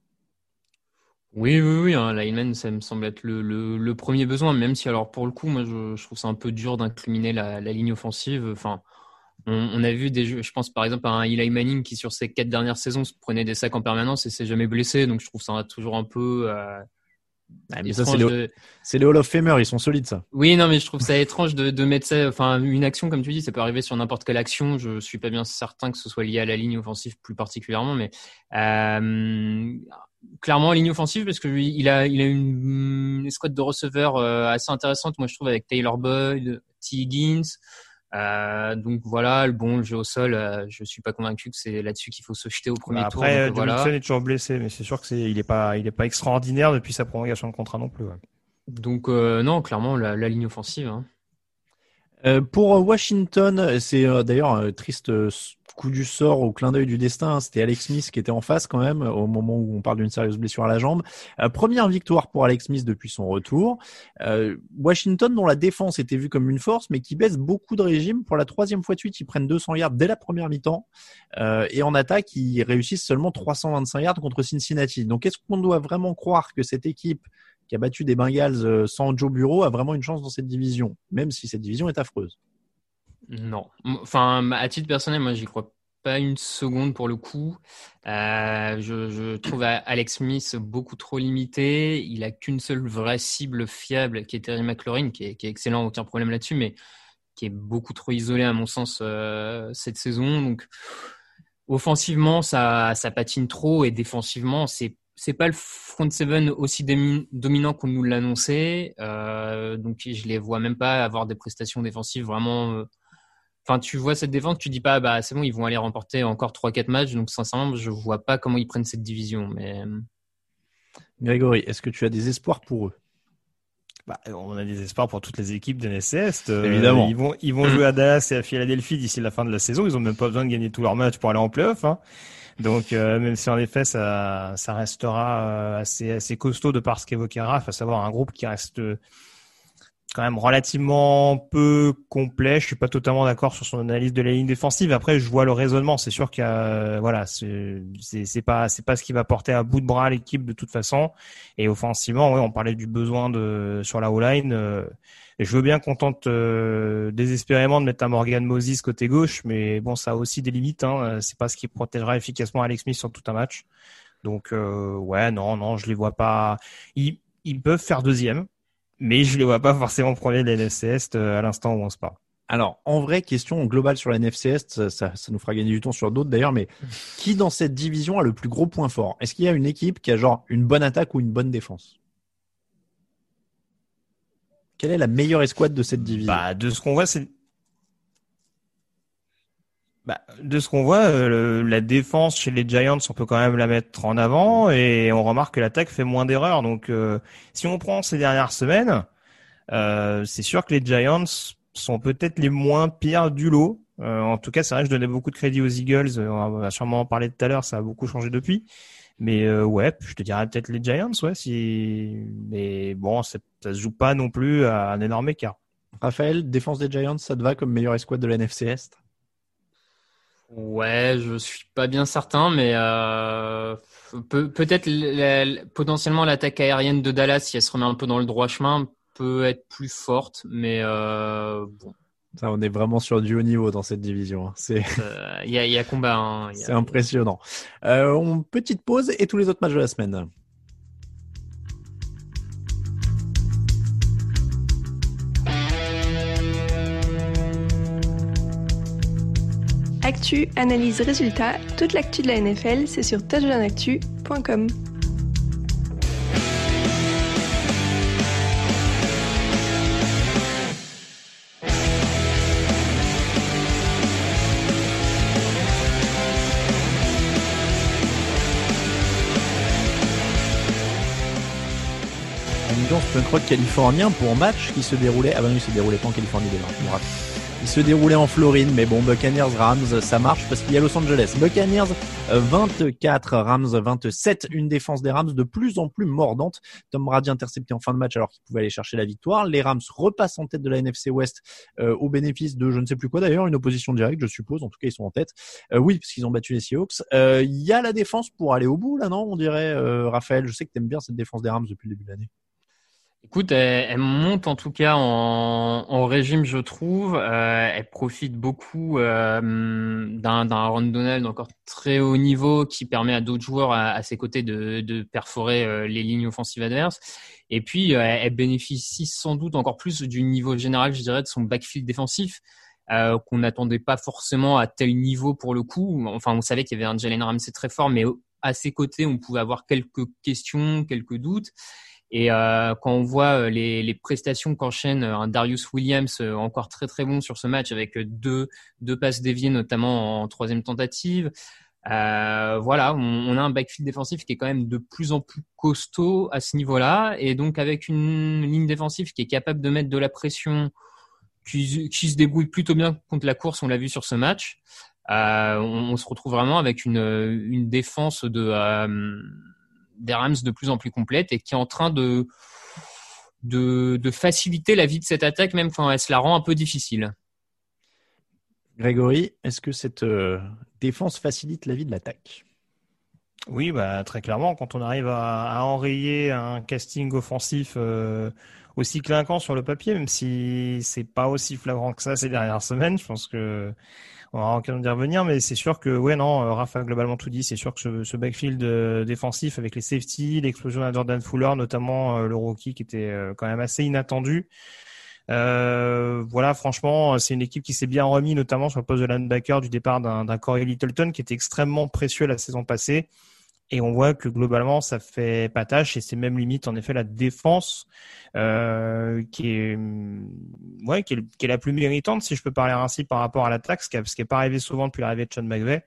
Oui, oui, oui, un lineman, ça me semble être le, le, premier besoin, même si alors pour le coup, moi je, trouve ça un peu dur d'incriminer la, la, ligne offensive. Enfin, on, on, a vu des jeux, je pense par exemple à un Eli Manning qui sur ses quatre dernières saisons se prenait des sacs en permanence et s'est jamais blessé, donc je trouve ça toujours un peu. Euh, ah, mais ça, c'est les, les, Hall of Famer, ils sont solides, ça. Oui, non, mais je trouve ça étrange de, de mettre ça, enfin, une action, comme tu dis, ça peut arriver sur n'importe quelle action. Je suis pas bien certain que ce soit lié à la ligne offensive plus particulièrement, mais euh, clairement ligne offensive parce que il a il a une, escouade de receveurs euh, assez intéressante moi je trouve avec Taylor Boyd, T. Higgins. Euh, donc voilà, le bon le jeu au sol, euh, je suis pas convaincu que c'est là-dessus qu'il faut se jeter au premier bah tour. Après, voilà. est toujours blessé, mais c'est sûr que c'est il est pas il est pas extraordinaire depuis sa prolongation de contrat non plus. Ouais. Donc euh, non, clairement la, la ligne offensive. Hein. Euh, pour Washington, c'est d'ailleurs un triste coup du sort au clin d'œil du destin. Hein. C'était Alex Smith qui était en face quand même au moment où on parle d'une sérieuse blessure à la jambe. Euh, première victoire pour Alex Smith depuis son retour. Euh, Washington dont la défense était vue comme une force mais qui baisse beaucoup de régime. Pour la troisième fois de suite, ils prennent 200 yards dès la première mi-temps. Euh, et en attaque, ils réussissent seulement 325 yards contre Cincinnati. Donc est-ce qu'on doit vraiment croire que cette équipe qui a battu des Bengals sans Joe Bureau a vraiment une chance dans cette division, même si cette division est affreuse? Non. Enfin, à titre personnel, moi, j'y crois pas une seconde pour le coup. Euh, je, trouve Alex Smith beaucoup trop limité. Il a qu'une seule vraie cible fiable, qui est Terry McLaurin, qui est, excellent, aucun problème là-dessus, mais qui est beaucoup trop isolé à mon sens euh, cette saison. Donc, offensivement, ça, patine trop, et défensivement, c'est c'est pas le front seven aussi dominant qu'on nous l'annonçait. Euh, donc, je les vois même pas avoir des prestations défensives vraiment Enfin, tu vois cette défense, tu dis pas, bah c'est bon, ils vont aller remporter encore 3-4 matchs. Donc sincèrement, je vois pas comment ils prennent cette division. Mais euh. Grégory, est-ce que tu as des espoirs pour eux? Bah, on a des espoirs pour toutes les équipes de Est. Euh, Évidemment. Ils vont, ils vont jouer à Dallas et à Philadelphie d'ici la fin de la saison. Ils ont même pas besoin de gagner tous leurs matchs pour aller en playoff. Hein. Donc, euh, même si en effet, ça, ça restera assez, assez costaud de par ce qu'évoquait Raph, à savoir un groupe qui reste quand même relativement peu complet. Je suis pas totalement d'accord sur son analyse de la ligne défensive. Après, je vois le raisonnement. C'est sûr qu'il voilà, c'est c'est pas c'est pas ce qui va porter à bout de bras l'équipe de toute façon. Et offensivement, ouais, on parlait du besoin de sur la O-line. Euh, je veux bien qu'on tente euh, désespérément de mettre un Morgan Moses côté gauche, mais bon, ça a aussi des limites. Hein. C'est pas ce qui protégera efficacement Alex Smith sur tout un match. Donc euh, ouais, non, non, je les vois pas. Ils, ils peuvent faire deuxième mais je les vois pas forcément premier de la NFC Est euh, à l'instant où on se parle. Alors, en vrai, question globale sur la NFC Est, ça, ça, nous fera gagner du temps sur d'autres d'ailleurs, mais *laughs* qui dans cette division a le plus gros point fort? Est-ce qu'il y a une équipe qui a genre une bonne attaque ou une bonne défense? Quelle est la meilleure escouade de cette division? Bah, De ce qu'on voit, c'est bah, de ce qu'on voit, euh, la défense chez les Giants, on peut quand même la mettre en avant et on remarque que l'attaque fait moins d'erreurs. Donc, euh, si on prend ces dernières semaines, euh, c'est sûr que les Giants sont peut-être les moins pires du lot. en tout cas, c'est vrai que je donnais beaucoup de crédit aux Eagles. On va sûrement en parler tout à l'heure. Ça a beaucoup changé depuis. Mais ouais, je te dirais peut-être les Giants, ouais. Si, mais bon, ça se joue pas non plus à un énorme écart. Raphaël, défense des Giants, ça te va comme meilleure escouade de la NFC Est? Ouais, je suis pas bien certain, mais euh, peut, peut-être potentiellement l'attaque aérienne de Dallas, si elle se remet un peu dans le droit chemin, peut être plus forte, mais euh, bon. Ça, on est vraiment sur du haut niveau dans cette division. Hein. C'est euh, il y, a, y, a, combat. Hein. *laughs* C'est impressionnant. Euh, on, petite pause et tous les autres matchs de la semaine. Actu, analyse, résultat, toute l'actu de la NFL, c'est sur touchdownactu.com. Punk rock californien pour match qui se déroulait. Ah ben oui, il se déroulait pas en Californie déjà, je me rappelle. Il se déroulait en Floride, mais bon, Buccaneers Rams, ça marche parce qu'il y a Los Angeles. Buccaneers 24, Rams 27, une défense des Rams de plus en plus mordante. Tom Brady intercepté en fin de match alors qu'il pouvait aller chercher la victoire. Les Rams repassent en tête de la NFC West euh, au bénéfice de je ne sais plus quoi d'ailleurs, une opposition directe, je suppose. En tout cas, ils sont en tête. Euh, oui, parce qu'ils ont battu les Seahawks. Euh, il y a la défense pour aller au bout là, non On dirait, Raphaël. Je sais que tu aimes bien cette défense des Rams depuis le début de l'année. Écoute, elle, monte en tout cas en, régime, je trouve. Euh, elle profite beaucoup euh, d'un Aaron Donald encore très haut niveau qui permet à d'autres joueurs à, ses côtés de, perforer euh, les lignes offensives adverses. Et puis, elle bénéficie sans doute encore plus du niveau général, je dirais, de son backfield défensif. qu'on n'attendait pas forcément à tel niveau pour le coup. Enfin, on savait qu'il y avait un Jalen Ramsey très fort, mais à ses côtés, on pouvait avoir quelques questions, quelques doutes. Et euh, quand on voit euh, les, les prestations qu'enchaîne euh, un Darius Williams encore très très bon sur ce match avec deux, deux passes déviées notamment en troisième tentative, euh, voilà, on, on, a un backfield défensif qui est quand même de plus en plus costaud à ce niveau-là, et donc avec une ligne défensive qui est capable de mettre de la pression, qui, qui se débrouille plutôt bien contre la course, on l'a vu sur ce match. Euh, on, on, se retrouve vraiment avec une, une défense de des Rams de plus en plus complète et qui est en train de, de, faciliter la vie de cette attaque, même quand elle se la rend un peu difficile. Grégory, est-ce que cette euh, défense facilite la vie de l'attaque? Oui, bah, très clairement, quand on arrive à, enrayer un casting offensif euh, aussi clinquant sur le papier, même si c'est pas aussi flagrant que ça ces dernières semaines, je pense que on aura l'occasion d'y revenir, mais c'est sûr que, ouais, non, euh, Rafa globalement tout dit. C'est sûr que ce, backfield euh, défensif avec les safety, l'explosion à Jordan Fuller, notamment euh, le rookie qui était quand même assez inattendu. voilà, franchement, c'est une équipe qui s'est bien remis, notamment sur le poste de linebacker du départ d'un Corey Littleton qui était extrêmement précieux la saison passée. Et on voit que globalement, ça fait pas tâche et c'est même limite en effet la défense euh, qui est ouais qui est, qui est, la plus méritante si je peux parler ainsi par rapport à l'attaque, ce qui n'est pas arrivé souvent depuis l'arrivée de Sean McVay.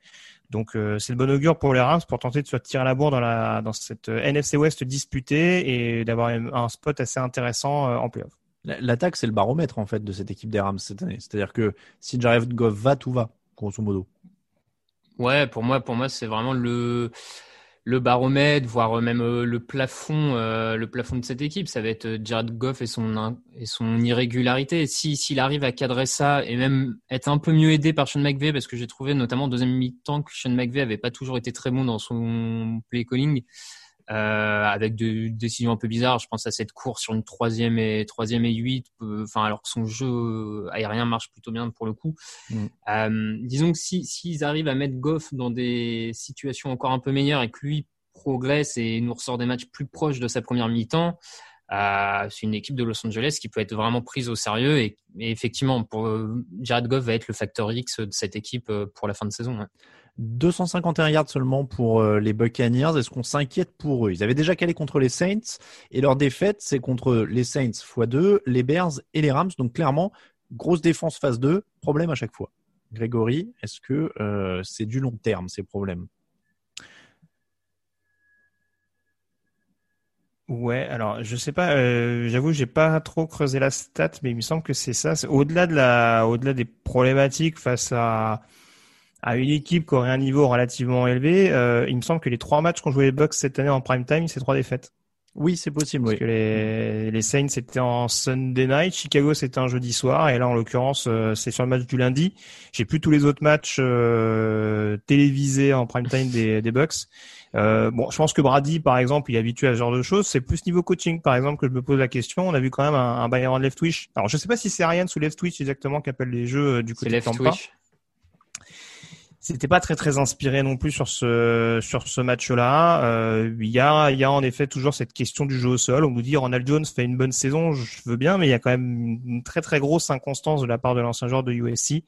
Donc euh, c'est le bon augure pour les Rams pour tenter de se tirer la bourre dans la dans cette euh, NFC West disputée et d'avoir un spot assez intéressant euh, en playoff. L'attaque c'est le baromètre en fait de cette équipe des Rams cette année. C'est-à-dire que si Jared Goff va, tout va grosso modo. Ouais, pour moi pour moi c'est vraiment le le baromètre, voire même euh, le plafond, euh, le plafond de cette équipe. Ça va être euh, Jared Goff et son et son irrégularité. Si s'il arrive à cadrer ça et même être un peu mieux aidé par Sean McVay, parce que j'ai trouvé notamment au deuxième mi-temps que Sean McVay avait pas toujours été très bon dans son play calling. Euh, avec des décisions un peu bizarres. Je pense à cette course sur une troisième et troisième et huit. Enfin, alors que son jeu aérien marche plutôt bien pour le coup. Mm. Euh, disons que si s'ils arrivent à mettre Goff dans des situations encore un peu meilleures et que lui progresse et nous ressort des matchs plus proches de sa première mi-temps, euh, c'est une équipe de Los Angeles qui peut être vraiment prise au sérieux et, effectivement, pour Jared Goff va être le facteur X de cette équipe pour la fin de saison. 251 yards seulement pour euh, les Buccaneers. Est-ce qu'on s'inquiète pour eux? Ils avaient déjà calé contre les Saints et leur défaite, c'est contre les Saints x2, les Bears et les Rams. Donc clairement, grosse défense phase 2, problème à chaque fois. Grégory, est-ce que euh, c'est du long terme ces problèmes? Ouais, alors je sais pas, euh, j'avoue, j'ai pas trop creusé la stat, mais il me semble que c'est ça. Au-delà de la, au-delà des problématiques face à à une équipe qui aurait un niveau relativement élevé, euh, il me semble que les trois matchs qu'ont joué les Bucks cette année en prime time, c'est trois défaites. Oui, c'est possible. Parce que les, les Saints c'était en Sunday night, Chicago c'était un jeudi soir, et là en l'occurrence euh, c'est sur le match du lundi. J'ai plus tous les autres matchs euh, télévisés en prime time des, des Bucks. Euh, bon, je pense que Brady, par exemple, il est habitué à ce genre de choses. C'est plus niveau coaching, par exemple, que je me pose la question. On a vu quand même un, un Bayern left twitch. Alors, je sais pas si c'est Ariane sous left twitch exactement qu'appelle les jeux euh, du côté de Tampa c'était pas très très inspiré non plus sur ce sur ce match-là. Euh, il y a il y a en effet toujours cette question du jeu au sol. On nous dit Ronald Jones fait une bonne saison, je veux bien, mais il y a quand même une très très grosse inconstance de la part de l'ancien joueur de USC.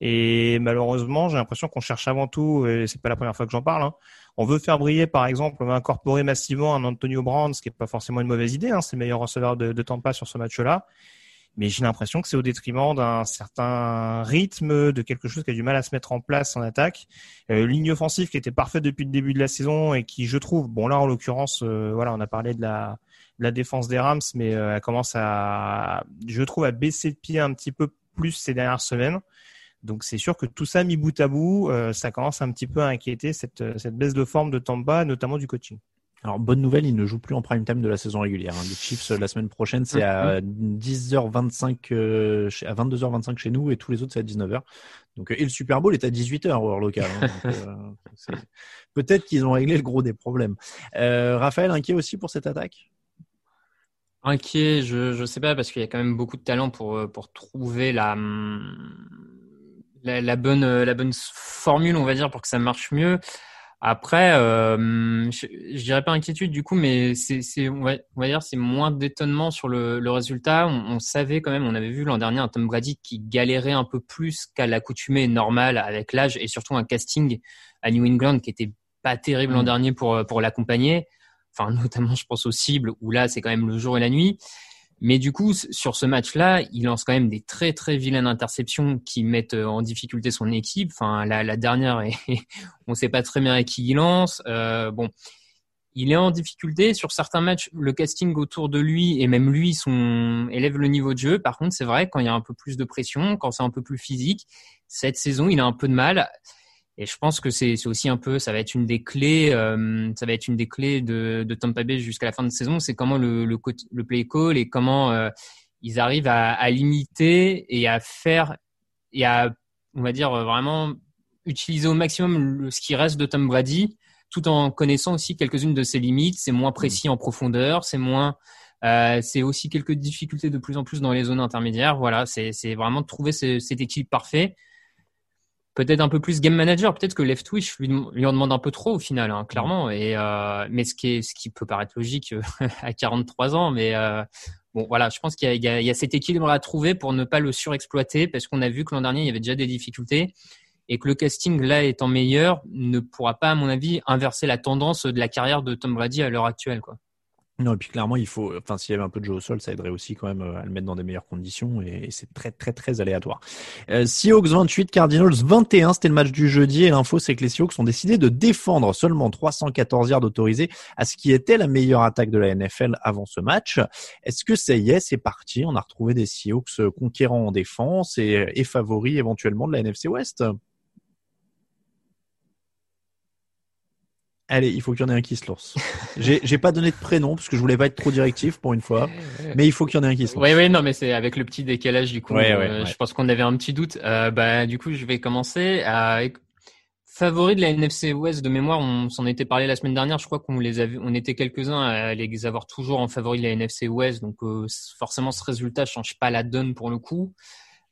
Et malheureusement, j'ai l'impression qu'on cherche avant tout, et c'est pas la première fois que j'en parle. Hein, on veut faire briller, par exemple, on veut incorporer massivement un Antonio Brown, ce qui est pas forcément une mauvaise idée. Hein, c'est le meilleur receveur de, de Tampa sur ce match-là mais j'ai l'impression que c'est au détriment d'un certain rythme, de quelque chose qui a du mal à se mettre en place en attaque. Euh, ligne offensive qui était parfaite depuis le début de la saison et qui, je trouve, bon là en l'occurrence, euh, voilà, on a parlé de la, de la défense des Rams, mais euh, elle commence à, je trouve, à baisser de pied un petit peu plus ces dernières semaines. Donc c'est sûr que tout ça mis bout à bout, euh, ça commence un petit peu à inquiéter cette, cette baisse de forme de Tampa, notamment du coaching. Alors, bonne nouvelle, il ne joue plus en prime time de la saison régulière. Hein. Les Chiefs, la semaine prochaine, c'est à 10h25, euh, à 22h25 chez nous, et tous les autres, c'est à 19h. Donc, et le Super Bowl est à 18h, heure locale. Hein. euh, *laughs* Peut-être qu'ils ont réglé le gros des problèmes. Euh, Raphaël, inquiet aussi pour cette attaque? Inquiet, je je sais pas parce qu'il y a quand même beaucoup de talent pour euh, pour trouver la la, la bonne la bonne formule, on va dire, pour que ça marche mieux. Après, euh, je, je, dirais pas inquiétude du coup, mais c'est, c'est on, va, on va dire c'est moins d'étonnement sur le, le résultat. On, on, savait quand même, on avait vu l'an dernier un Tom Brady qui galérait un peu plus qu'à l'accoutumée normale avec l'âge et surtout un casting à New England qui était pas terrible l'an mmh. dernier pour pour l'accompagner. Enfin, *laughs* notamment, je pense aux cibles où là, c'est quand même le jour et la nuit. Mais du coup, sur ce match-là, il lance quand même des très très vilaines interceptions qui mettent euh, en difficulté son équipe. Enfin, la, la dernière, et *laughs* on ne sait pas très bien à qui il lance. Euh, bon, il est en difficulté sur certains matchs. Le casting autour de lui et même lui son élève le niveau de jeu. Par contre, c'est vrai quand il y a un peu plus de pression, quand c'est un peu plus physique, cette saison, il a un peu de mal. Et je pense que c'est aussi un peu, ça va être une des clés, euh, ça va être une des clés de, de Tampa Bay jusqu'à la fin de saison, c'est comment le, le, le, play call et comment euh, ils arrivent à, à, limiter et à faire et à, on va dire vraiment utiliser au maximum ce qui reste de Tom Brady, tout en connaissant aussi quelques-unes de ses limites. C'est moins précis en profondeur, c'est moins, euh, c'est aussi quelques difficultés de plus en plus dans les zones intermédiaires. Voilà, c'est vraiment de trouver ce, cet équilibre parfait peut-être un peu plus game manager. Peut-être que Left Wish lui, lui en demande un peu trop au final, hein, clairement. Et euh, mais ce qui est, ce qui peut paraître logique euh, *laughs* à 43 ans, mais euh, bon, voilà, je pense qu'il y, y, y a, cet équilibre à trouver pour ne pas le surexploiter, parce qu'on a vu que l'an dernier il y avait déjà des difficultés et que le casting là étant meilleur ne pourra pas, à mon avis, inverser la tendance de la carrière de Tom Brady à l'heure actuelle, quoi. Non, et puis clairement, il faut, enfin, s'il y avait un peu de jeu au sol, ça aiderait aussi quand même euh, à le mettre dans des meilleures conditions et, c'est très, très, très aléatoire. Euh, Seahawks 28, Cardinals 21, c'était le match du jeudi et l'info, c'est que les Seahawks ont décidé de défendre seulement 314 yards autorisés à ce qui était la meilleure attaque de la NFL avant ce match. Est-ce que ça y est, c'est parti? On a retrouvé des Seahawks conquérants en défense et, et favoris éventuellement de la NFC West? Allez, il faut qu'il y en ait un qui se lance. J'ai pas donné de prénom parce que je voulais pas être trop directif pour une fois, mais il faut qu'il y en ait un qui se lance. Oui, oui, non, mais c'est avec le petit décalage du coup. Ouais, euh, ouais, je pense qu'on avait un petit doute. Euh, bah, du coup, je vais commencer. Avec favori de la NFC West de mémoire, on s'en était parlé la semaine dernière. Je crois qu'on les avait, on était quelques-uns à les avoir toujours en favori de la NFC West. Donc euh, forcément, ce résultat change pas la donne pour le coup.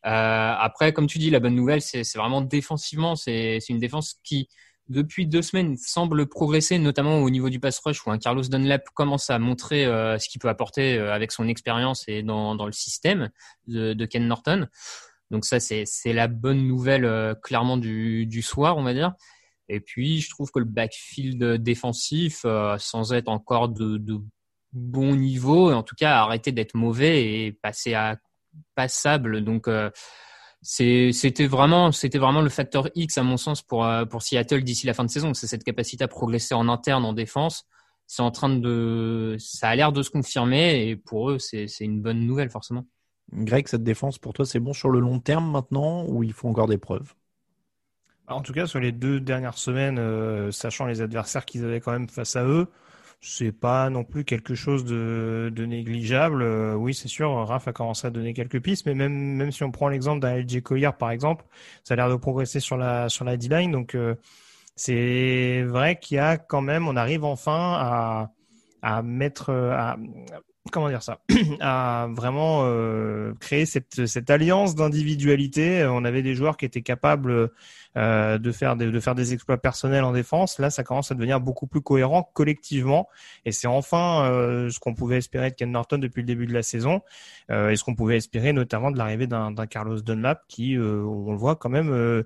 Après, comme tu dis, la bonne nouvelle, c'est vraiment défensivement, c'est une défense qui depuis deux semaines, semble progresser, notamment au niveau du pass rush, où un Carlos Dunlap commence à montrer euh, ce qu'il peut apporter euh, avec son expérience et dans, dans le système de, de, Ken Norton. Donc ça, c'est la bonne nouvelle euh, clairement du, du soir, on va dire. Et puis, je trouve que le backfield défensif, sans être encore de, de bon niveau, en tout cas, a arrêté d'être mauvais et passé à passable. Donc, c'était vraiment c'était vraiment le facteur X à mon sens pour euh, pour Seattle d'ici la fin de saison. C'est cette capacité à progresser en interne en défense. C'est en train de ça a l'air de se confirmer et pour eux c'est c'est une bonne nouvelle forcément. Greg cette défense pour toi c'est bon sur le long terme maintenant ou il faut encore des preuves? En tout cas sur les deux dernières semaines euh, sachant les adversaires qu'ils avaient quand même face à eux c'est pas non plus quelque chose de, de négligeable. Euh, oui, c'est sûr, Raph a commencé à donner quelques pistes, mais même même si on prend l'exemple d'un LG Collier par exemple, ça a l'air de progresser sur la sur la D-line. Donc euh, c'est vrai qu'il y a quand même, on arrive enfin à à mettre à comment dire ça, *clears throat* à vraiment euh, créer cette, alliance d'individualité. On avait des joueurs qui étaient capables euh, de faire des, de faire des exploits personnels en défense. Là, ça commence à devenir beaucoup plus cohérent collectivement, et c'est enfin euh, ce qu'on pouvait espérer de Ken Norton depuis le début de la saison, euh, et ce qu'on pouvait espérer notamment de l'arrivée d'un Carlos Dunlap qui, on le voit quand même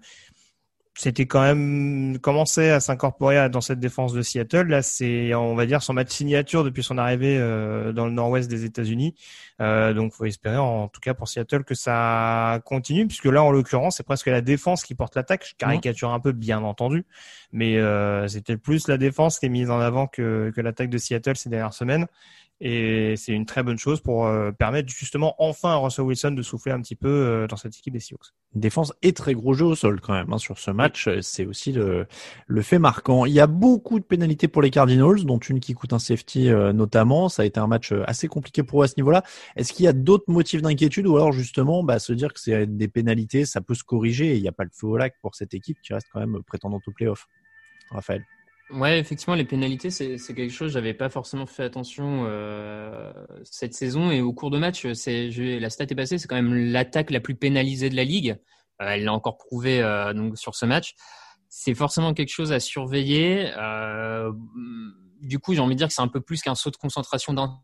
c'était quand même commencé à s'incorporer dans cette défense de Seattle. Là, c'est, on va dire, son match signature depuis son arrivée euh, dans le nord-ouest des États-Unis. Euh, donc, faut espérer, en tout cas pour Seattle, que ça continue, puisque là, en l'occurrence, c'est presque la défense qui porte l'attaque. Je caricature un peu, bien entendu, mais euh, c'était plus la défense qui est mise en avant que, que l'attaque de Seattle ces dernières semaines. Et c'est une très bonne chose pour euh, permettre justement enfin à Russell Wilson de souffler un petit peu euh, dans cette équipe des Seahawks. Défense et très gros jeu au sol quand même hein, sur ce match. Euh, c'est aussi le, le fait marquant. Il y a beaucoup de pénalités pour les Cardinals, dont une qui coûte un safety notamment. Ça a été un match assez compliqué pour eux à ce niveau-là. Est-ce qu'il y a d'autres motifs d'inquiétude ou alors justement bah, se dire que c'est des pénalités, ça peut se corriger et il n'y a pas le feu au lac pour cette équipe qui reste quand même prétendante au playoff? Raphaël Ouais, effectivement, les pénalités, c'est quelque chose. J'avais pas forcément fait attention euh, cette saison et au cours de match, la stat est passée. C'est quand même l'attaque la plus pénalisée de la ligue. Euh, elle l'a encore prouvé euh, donc sur ce match. C'est forcément quelque chose à surveiller. Du coup, j'ai envie de dire que c'est un peu plus qu'un saut de concentration d'un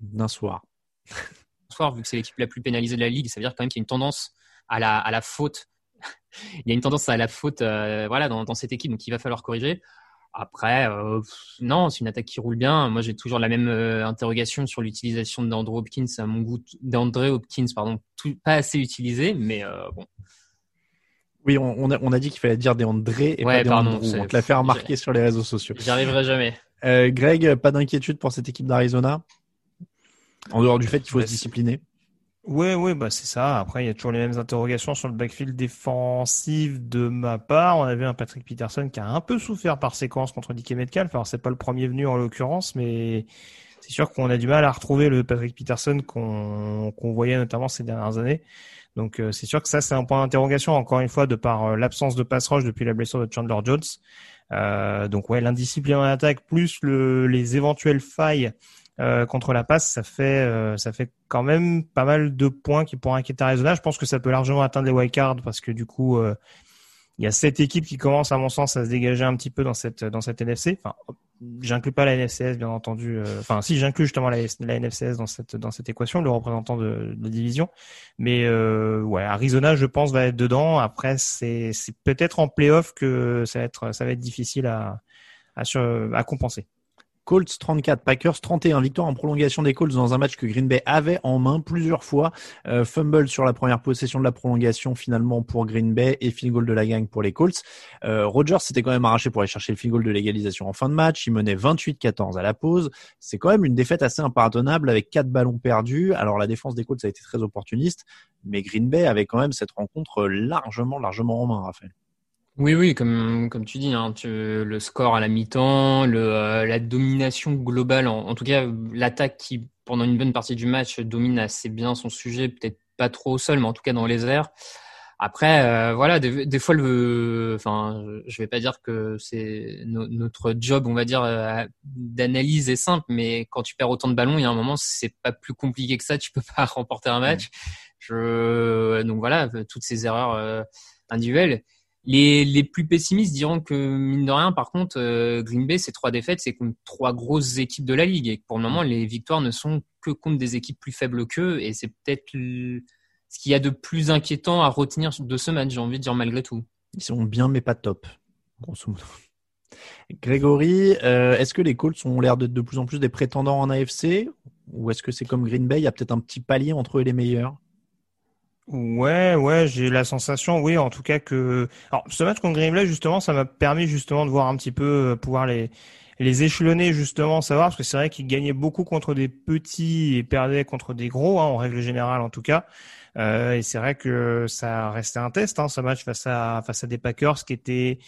d'un soir. *laughs* soir, vu que c'est l'équipe la plus pénalisée de la ligue, ça veut dire quand même qu'il y a une tendance à la à la faute *laughs* il y a une tendance à la faute euh, voilà, dans, cette équipe, donc il va falloir corriger. Après, euh, non, c'est une attaque qui roule bien. Moi, j'ai toujours la même euh, interrogation sur l'utilisation d'Andre Hopkins à mon goût, d'André Hopkins, pardon, pas assez utilisé, mais bon. Oui, on, a, dit qu'il fallait dire des André et pas des pardon, On te l'a fait remarquer sur les réseaux sociaux. J'y arriverai jamais. Greg, pas d'inquiétude pour cette équipe d'Arizona? En dehors du fait qu'il faut se discipliner Ouais, ouais, bah c'est ça. Après, il y a toujours les mêmes interrogations sur le backfield défensif de ma part. On avait un Patrick Peterson qui a un peu souffert par séquence contre Dick Metcalf. Alors, c'est pas le premier venu en l'occurrence, mais c'est sûr qu'on a du mal à retrouver le Patrick Peterson qu'on qu'on voyait notamment ces dernières années. Donc, euh, c'est sûr que ça, c'est un point d'interrogation, encore une fois, de par euh, l'absence de pass rush depuis la blessure de Chandler Jones. Euh, donc, ouais, l'indiscipline en attaque plus le, les éventuelles failles euh, contre la passe, ça fait euh, ça fait quand même pas mal de points qui pourraient inquiéter Arizona. Je pense que ça peut largement atteindre les wildcards parce que du coup, euh, il y a cette équipe qui commence, à mon sens, à se dégager un petit peu dans cette dans cette NFC. Enfin, j'inclus pas la NFCS, bien entendu. Enfin, si j'inclus justement la, NFCS dans cette dans cette équation, le représentant de, de la division. Mais ouais, Arizona, je pense, va être dedans. Après, c'est c'est peut-être en playoff que ça va être ça va être difficile à à, à compenser. Colts 34, Packers 31. Victoire en prolongation des Colts dans un match que Green Bay avait en main plusieurs fois. Euh, fumble sur la première possession de la prolongation finalement pour Green Bay et field goal de la gang pour les Colts. Euh, Rogers s'était quand même arraché pour aller chercher le field goal de l'égalisation en fin de match. Il menait 28-14 à la pause. C'est quand même une défaite assez impardonnable avec quatre ballons perdus. Alors la défense des Colts a été très opportuniste, mais Green Bay avait quand même cette rencontre largement, largement en main, Raphaël. Oui, oui, comme, comme tu dis, hein, le score à la mi-temps, euh, la domination globale, en, tout cas l'attaque qui, pendant une bonne partie du match, domine assez bien son sujet, peut-être pas trop au sol, mais en tout cas dans les airs. Après, euh, voilà, des, des, fois, le, enfin, je vais pas dire que c'est notre job, on va dire, euh, d'analyse est simple, mais quand tu perds autant de ballons, il y a un moment, c'est pas plus compliqué que ça, tu peux *laughs* pas remporter un match. Je, donc voilà, toutes ces erreurs individuelles. Les, plus pessimistes diront que, mine de rien, par contre, euh, Green Bay, ces trois défaites, c'est contre trois grosses équipes de la Ligue. Et pour le moment, les victoires ne sont que contre des équipes plus faibles qu'eux. Et c'est peut-être ce qu'il y a de plus inquiétant à retenir de ce match, j'ai envie de dire, malgré tout. Ils sont bien, mais pas top, grosso modo. Grégory, euh, est-ce que les Colts ont l'air d'être de plus en plus des prétendants en AFC Ou est-ce que c'est comme Green Bay, il y a peut-être un petit palier entre eux et les meilleurs? Ouais, ouais, j'ai la sensation, oui, en tout cas que. Alors, ce match contre Green Bay, justement, ça m'a permis justement de voir un petit peu, euh, pouvoir les les échelonner justement, savoir parce que c'est vrai qu'ils gagnaient beaucoup contre des petits et perdaient contre des gros, hein, en règle générale en tout cas. Euh, et c'est vrai que ça restait un test, hein, ce match face à face à des Packers qui étaient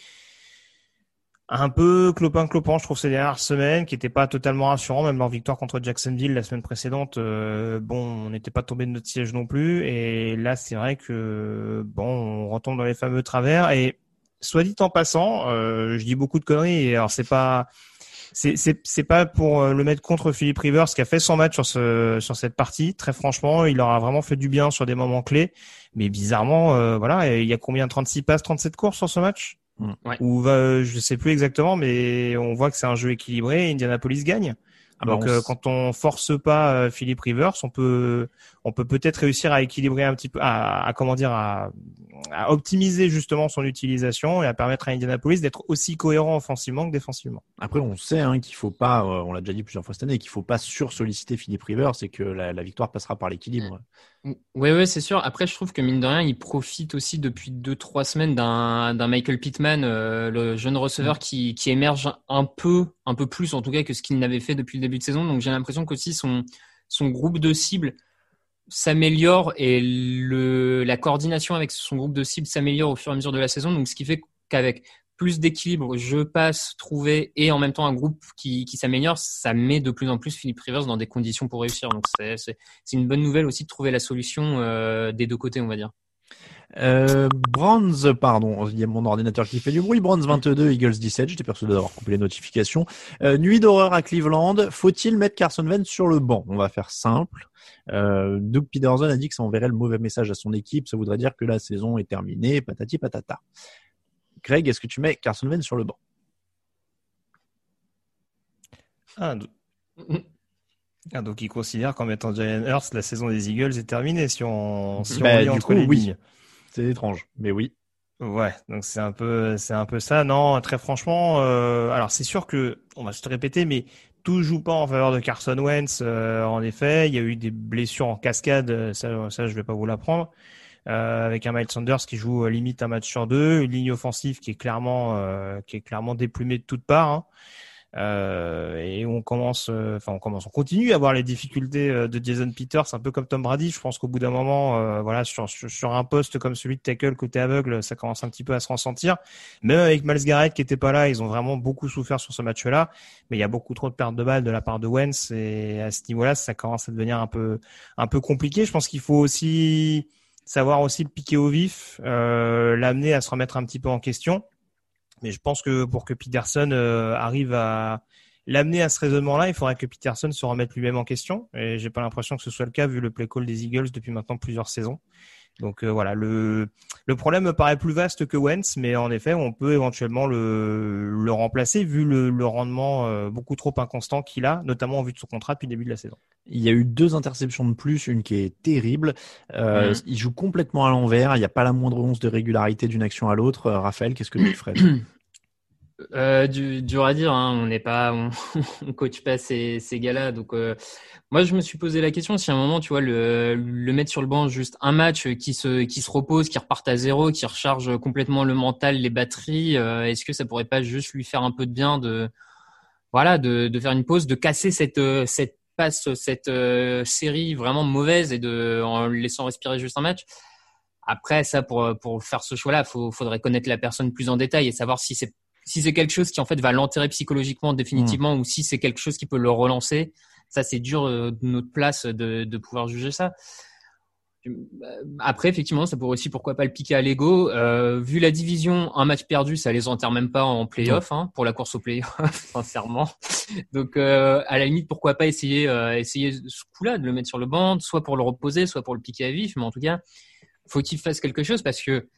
un peu clopin-clopant, je trouve, ces dernières semaines, qui n'était pas totalement rassurant, même leur victoire contre Jacksonville la semaine précédente. Euh, bon, on n'était pas tombé de notre siège non plus, et là, c'est vrai que bon, on retombe dans les fameux travers. Et soit dit en passant, euh, je dis beaucoup de conneries. Et alors, c'est pas, c'est c'est pas pour euh, le mettre contre Philippe Rivers qui a fait son match sur ce sur cette partie. Très franchement, il leur a vraiment fait du bien sur des moments clés. Mais bizarrement, voilà, il y a combien? 36 passes, 37 courses sur ce match? Ouais. Ou va, je sais plus exactement, mais on voit que c'est un jeu équilibré. Indianapolis gagne. Ah bah, Donc euh, quand on force pas euh, Philippe Rivers, on peut on peut peut-être réussir à équilibrer un petit peu, à, à comment dire, à, à, optimiser justement son utilisation et à permettre à Indianapolis d'être aussi cohérent offensivement que défensivement. Après, on sait hein, qu'il faut pas, euh, on l'a déjà dit plusieurs fois cette année, qu'il faut pas sur-solliciter Philippe Rivers, c'est que la, la, victoire passera par l'équilibre. Oui, oui, c'est sûr. Après, je trouve que mine de rien, il profite aussi depuis deux trois semaines d'un Michael Pittman, le jeune receveur mm. qui, qui émerge un peu, un peu plus en tout cas que ce qu'il n'avait fait depuis le début début de saison. Donc j'ai l'impression qu'aussi son, son groupe de cibles s'améliore et le, la coordination avec son groupe de cibles s'améliore au fur et à mesure de la saison. Donc ce qui fait qu'avec plus d'équilibre, je passe, trouver et en même temps un groupe qui, qui s'améliore, ça met de plus en plus Philippe Rivers dans des conditions pour réussir. Donc c'est une bonne nouvelle aussi de trouver la solution euh, des deux côtés, on va dire. Euh, Bronze, pardon, il y a mon ordinateur qui fait du bruit. Bronze 22, Eagles 17. J'étais persuadé d'avoir coupé les notifications. Euh, nuit d'horreur à Cleveland. Faut-il mettre Carson Wentz sur le banc? On va faire simple. Euh, Doug Peterson a dit que ça enverrait le mauvais message à son équipe. Ça voudrait dire que la saison est terminée. Patati patata. Greg, est-ce que tu mets Carson Wentz sur le banc? Ah, ah, donc il considère qu'en mettant Jalen Hurst, la saison des Eagles est terminée si on, si bah, lit entre les oui. C'est étrange, mais oui. Ouais, donc c'est un peu, c'est un peu ça. Non, très franchement, euh, alors c'est sûr que on va se répéter, mais tout joue pas en faveur de Carson Wentz. Euh, en effet, il y a eu des blessures en cascade. Ça, ça je vais pas vous l'apprendre. Euh, avec un Miles Sanders qui joue euh, limite un match sur deux, une ligne offensive qui est clairement euh, qui est clairement déplumée de toutes parts. Hein. Euh, et on commence, enfin on commence, on continue à voir les difficultés de Jason Peters, un peu comme Tom Brady. Je pense qu'au bout d'un moment, voilà, sur, sur, un poste comme celui de tackle côté aveugle, ça commence un petit peu à se ressentir. Même avec Miles Garrett qui était pas là, ils ont vraiment beaucoup souffert sur ce match-là. Mais il y a beaucoup trop de pertes de balles de la part de Wentz et à ce niveau-là, ça commence à devenir un peu un peu compliqué. Je pense qu'il faut aussi savoir aussi le piquer au vif, euh, l'amener à se remettre un petit peu en question. Mais je pense que pour que Peterson euh, arrive à l'amener à ce raisonnement-là, il faudrait que Peterson se remette lui-même en question. Et j'ai pas l'impression que ce soit le cas vu le play call des Eagles depuis maintenant plusieurs saisons. Donc euh, voilà, le, le problème me paraît plus vaste que Wentz, mais en effet, on peut éventuellement le, le remplacer vu le, le rendement euh, beaucoup trop inconstant qu'il a, notamment en vue de son contrat depuis le début de la saison. Il y a eu deux interceptions de plus, une qui est terrible. Euh, Il joue complètement à l'envers, il n'y a pas la moindre once de régularité d'une action à l'autre. Euh, Raphaël, qu'est-ce que tu ferais *clears throat* euh, du, dur à dire, hein. on n'est pas, on, *laughs* on, coach pas ces, ces gars-là. Donc, euh, moi, je me suis posé la question si à un moment, tu vois, le, le mettre sur le banc, juste un match qui se, qui se repose, qui reparte à zéro, qui recharge complètement le mental, les batteries, euh, est-ce que ça pourrait pas juste lui faire un peu de bien de, voilà, de, de faire une pause, de casser cette, euh, cette passe, cette euh, série vraiment mauvaise et de, en laissant respirer juste un match? Après, ça, pour, pour faire ce choix-là, il faudrait connaître la personne plus en détail et savoir si c'est si c'est quelque chose qui en fait va l'enterrer psychologiquement définitivement mmh. ou si c'est quelque chose qui peut le relancer, ça c'est dur euh, de notre place de, de pouvoir juger ça. Après, effectivement, ça pourrait aussi, pourquoi pas, le piquer à l'ego. Euh, vu la division, un match perdu, ça les enterre même pas en playoff, hein, pour la course au playoff, *laughs* sincèrement. Donc, euh, à la limite, pourquoi pas essayer, euh, essayer ce coup-là, de le mettre sur le banc, soit pour le reposer, soit pour le piquer à vif. Mais en tout cas, faut qu'il fasse quelque chose parce que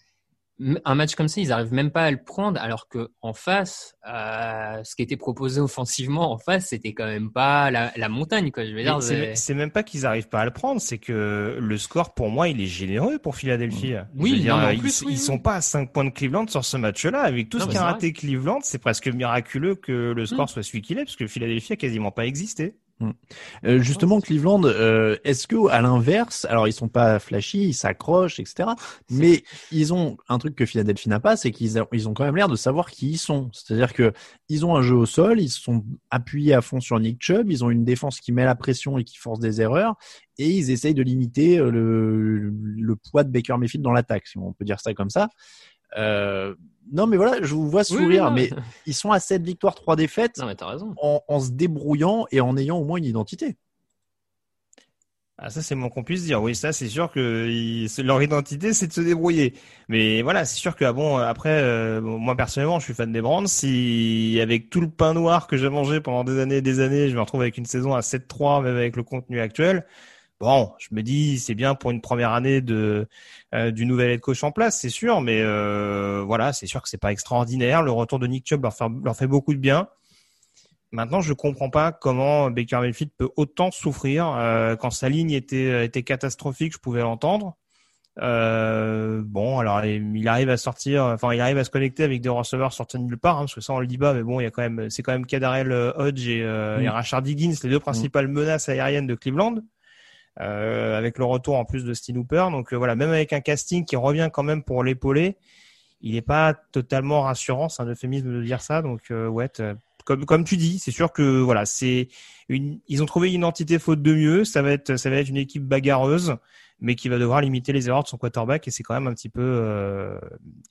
un match comme ça, ils arrivent même pas à le prendre, alors que en face, euh, ce qui était proposé offensivement en face, c'était quand même pas la, la montagne, quoi. Je veux dire, c'est même pas qu'ils arrivent pas à le prendre, c'est que le score pour moi, il est généreux pour Philadelphie. Oui, dire, non, ils, plus, ils sont pas à 5 points de Cleveland sur ce match-là. Avec tout Non, ce qu'a raté Cleveland, c'est presque miraculeux que le score Mm. soit celui qu'il est, parce que Philadelphie a quasiment pas existé. Euh, justement, Cleveland, euh, est-ce que à l'inverse, alors ils sont pas flashy, ils s'accrochent, etc. Mais ils ont un truc que Philadelphie n'a pas, c'est qu'ils a- ils ont quand même l'air de savoir qui ils sont. C'est-à-dire que ils ont un jeu au sol, ils sont appuyés à fond sur Nick Chubb, ils ont une défense qui met la pression et qui force des erreurs, et ils essayent de limiter euh, le, le poids de Baker Mayfield dans l'attaque, si on peut dire ça comme ça. Euh, non, mais voilà, je vous vois sourire, oui, mais *laughs* ils sont à 7 victoires, 3 défaites Non, mais t'as raison. en, en se débrouillant et en ayant au moins une identité. Ah, ça, c'est mon qu'on puisse dire. Oui, ça, c'est sûr que ils- leur identité, c'est de se débrouiller. Mais voilà, c'est sûr que, ah bon, après, euh, moi, personnellement, je suis fan des Brands. Si, avec tout le pain noir que j'ai mangé pendant des années et des années, je me retrouve avec une saison à 7-3, même avec le contenu actuel, bon, je me dis, c'est bien pour une première année de, euh, du nouvel head coach en place, c'est sûr. Mais, euh, voilà, c'est sûr que c'est pas extraordinaire. Le retour de Nick Chubb leur fait, leur fait beaucoup de bien. Maintenant, je comprends pas comment Baker Mayfield peut autant souffrir. Euh, quand sa ligne était, était catastrophique, je pouvais l'entendre. Bon, alors il arrive à sortir, enfin il arrive à se connecter avec des receveurs sortis de nulle part, hein, parce que ça on le dit pas, mais bon, il y a quand même, c'est quand même Kadarel Hodge et, Mm. et Rashard Higgins, les deux principales menaces aériennes de Cleveland, euh, avec le retour en plus de Steve Hooper. Donc euh, voilà, même avec un casting qui revient quand même pour l'épauler, il n'est pas totalement rassurant, c'est un euphémisme de dire ça. Donc euh, ouais, comme comme tu dis, c'est sûr que voilà, c'est une, ils ont trouvé une identité faute de mieux. Ça va être, ça va être une équipe bagarreuse, mais qui va devoir limiter les erreurs de son quarterback. Et c'est quand même un petit peu euh,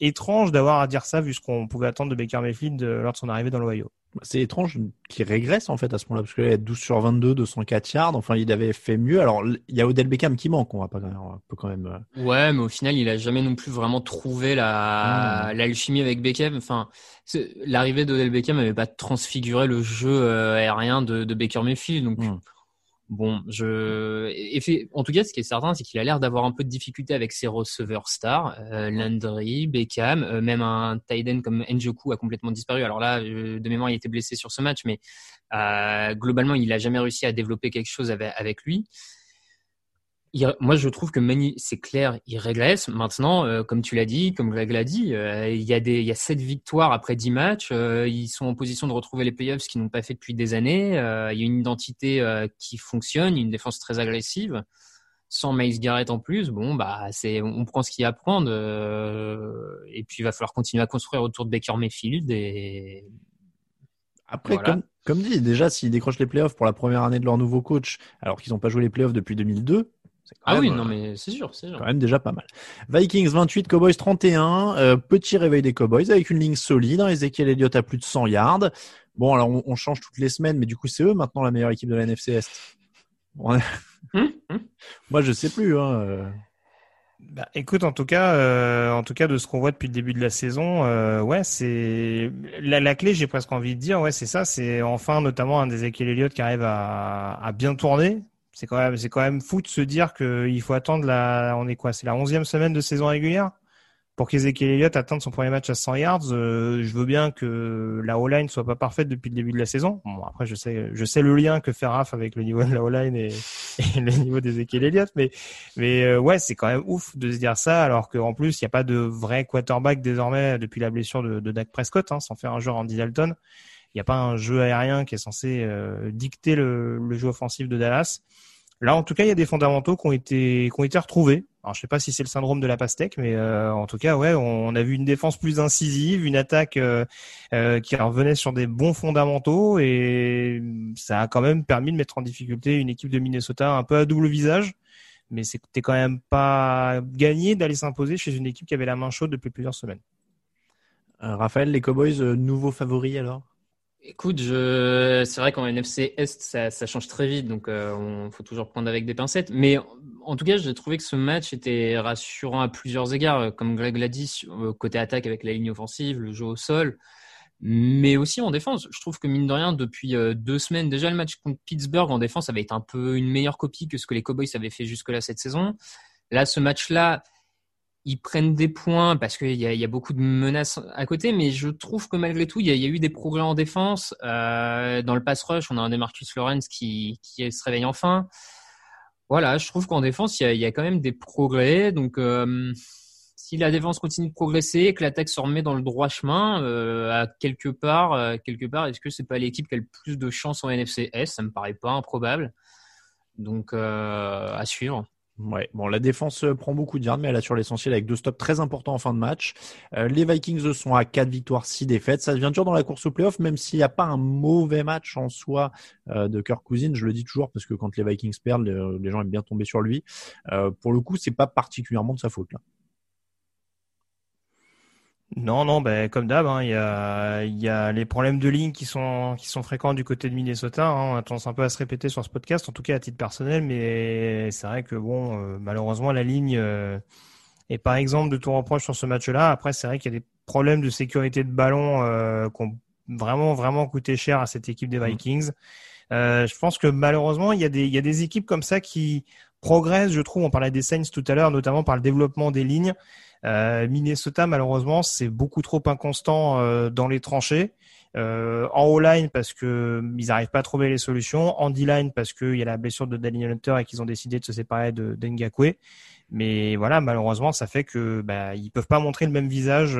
étrange d'avoir à dire ça vu ce qu'on pouvait attendre de Baker Mayfield euh, lors de son arrivée dans l'Ohio. C'est étrange qu'il régresse en fait à ce moment-là parce qu'il est 12 sur 22, 204 yards. Enfin, il avait fait mieux. Alors, il y a Odell Beckham qui manque. On va pas on peut quand même. Euh, ouais, mais au final, il a jamais non plus vraiment trouvé la hmm. l'alchimie avec Beckham. Enfin, l'arrivée d'Odell Beckham n'avait pas transfiguré le jeu aérien de, de Baker Mayfield. Donc, hmm. Bon, je, en tout cas, ce qui est certain, c'est qu'il a l'air d'avoir un peu de difficulté avec ses receveurs stars, euh, Landry, Beckham, euh, même un tight comme Njoku a complètement disparu. Alors là, euh, de mémoire, il était blessé sur ce match, mais globalement, il n'a jamais réussi à développer quelque chose avec lui moi, je trouve que Mani, c'est clair, il régresse. Maintenant, euh, comme tu l'as dit, comme Greg l'a dit, euh, il y a des, il y a sept victoires après dix matchs. Euh, ils sont en position de retrouver les playoffs, ce qu'ils n'ont pas fait depuis des années. il y a une identité qui fonctionne, une défense très agressive, sans Miles Garrett en plus. Bon, bah, c'est, on prend ce qu'il y a à prendre. et puis, il va falloir continuer à construire autour de Baker Mayfield. Et après, comme, comme dit, déjà, s'ils décrochent les playoffs pour la première année de leur nouveau coach, alors qu'ils n'ont pas joué les playoffs depuis 2002 ah oui, non, mais c'est sûr, c'est Quand même déjà pas mal. Vikings 28, Cowboys 31. Euh, petit réveil des Cowboys avec une ligne solide. Hein. Ezekiel Elliott a plus de 100 yards. Bon, alors on, change toutes les semaines, mais du coup, c'est eux maintenant la meilleure équipe de la NFC Est. Hum, hum. *laughs* Moi, je sais plus. Hein. Euh. Bah, écoute, en tout cas, euh, en tout cas, de ce qu'on voit depuis le début de la saison, ouais, c'est la, clé. J'ai presque envie de dire, ouais, c'est ça. C'est enfin, notamment un des Ezekiel Elliott qui arrive à, à bien tourner. C'est quand même, c'est quand même fou de se dire qu'il faut attendre la, on est quoi, c'est la onzième semaine de saison régulière? Pour qu'Ezekiel Elliott atteigne son premier match à 100 yards. Euh, je veux bien que la O-line soit pas parfaite depuis le début de la saison. Bon, après, je sais, je sais le lien que fait Raph avec le niveau de la O-line et, *laughs* le niveau d'Ezekiel Elliott, mais, mais euh, ouais, c'est quand même ouf de se dire ça, alors qu'en plus, il n'y a pas de vrai quarterback désormais depuis la blessure de, de Dak Prescott, hein, sans faire un joueur Andy Dalton. Il n'y a pas un jeu aérien qui est censé euh, dicter le, le, jeu offensif de Dallas. Là, en tout cas, il y a des fondamentaux qui ont été qui ont été retrouvés. Alors, je sais pas si c'est le syndrome de la pastèque, mais euh, en tout cas, ouais, on, a vu une défense plus incisive, une attaque euh, qui revenait sur des bons fondamentaux, et ça a quand même permis de mettre en difficulté une équipe de Minnesota un peu à double visage. Mais c'était quand même pas gagné d'aller s'imposer chez une équipe qui avait la main chaude depuis plusieurs semaines. Raphaël, les Cowboys, nouveaux favoris alors? Écoute, je... c'est vrai qu'en NFC Est, ça, ça, change très vite, donc euh, on faut toujours prendre avec des pincettes. Mais en tout cas, j'ai trouvé que ce match était rassurant à plusieurs égards, comme Greg l'a dit, euh, côté attaque avec la ligne offensive, le jeu au sol, mais aussi en défense. Je trouve que mine de rien, depuis euh, deux semaines, déjà le match contre Pittsburgh en défense avait été un peu une meilleure copie que ce que les Cowboys avaient fait jusque-là cette saison. Là, ce match-là, ils prennent des points parce qu'il y a, beaucoup de menaces à côté, mais je trouve que malgré tout, il y a, eu des progrès en défense. Euh, dans le pass rush, on a un des Marcus Lawrence qui, se réveille enfin. Voilà, je trouve qu'en défense, il y, a, quand même des progrès. Donc, euh, si la défense continue de progresser, que l'attaque se remet dans le droit chemin, euh, à quelque part, quelque part, est-ce que c'est pas l'équipe qui a le plus de chance en NFC S? Ça me paraît pas improbable. Donc, à suivre. Ouais, bon, la défense euh, prend beaucoup de yards, mais elle assure l'essentiel avec deux stops très importants en fin de match. Euh, les Vikings sont à 4 victoires, 6 défaites. Ça devient dur dans la course au playoff, même s'il n'y a pas un mauvais match en soi euh, de Kirk Cousins. Je le dis toujours parce que quand les Vikings perdent, les, gens aiment bien tomber sur lui. pour le coup, c'est pas particulièrement de sa faute là. Non, non, ben comme d'hab, hein, il y, a, y a les problèmes de ligne qui sont qui sont fréquents du côté de Minnesota. Hein, on a tendance un peu à se répéter sur ce podcast, en tout cas à titre personnel, mais c'est vrai que bon, euh, malheureusement la ligne euh, est par exemple de tout reproche sur ce match-là. Après, c'est vrai qu'il y a des problèmes de sécurité de ballon euh, qui ont vraiment vraiment coûté cher à cette équipe des mmh. Vikings. Euh, je pense que malheureusement, il y a des il y a des équipes comme ça qui progressent. Je trouve, on parlait des Saints tout à l'heure, notamment par le développement des lignes. Euh, Minnesota, malheureusement, c'est beaucoup trop inconstant euh, dans les tranchées. Euh, en O-line parce que ils n'arrivent pas à trouver les solutions. En D-line parce qu'il y a la blessure de Daniel Hunter et qu'ils ont décidé de se séparer de d'Engakwe. Mais voilà, malheureusement, ça fait que bah, ils peuvent pas montrer le même visage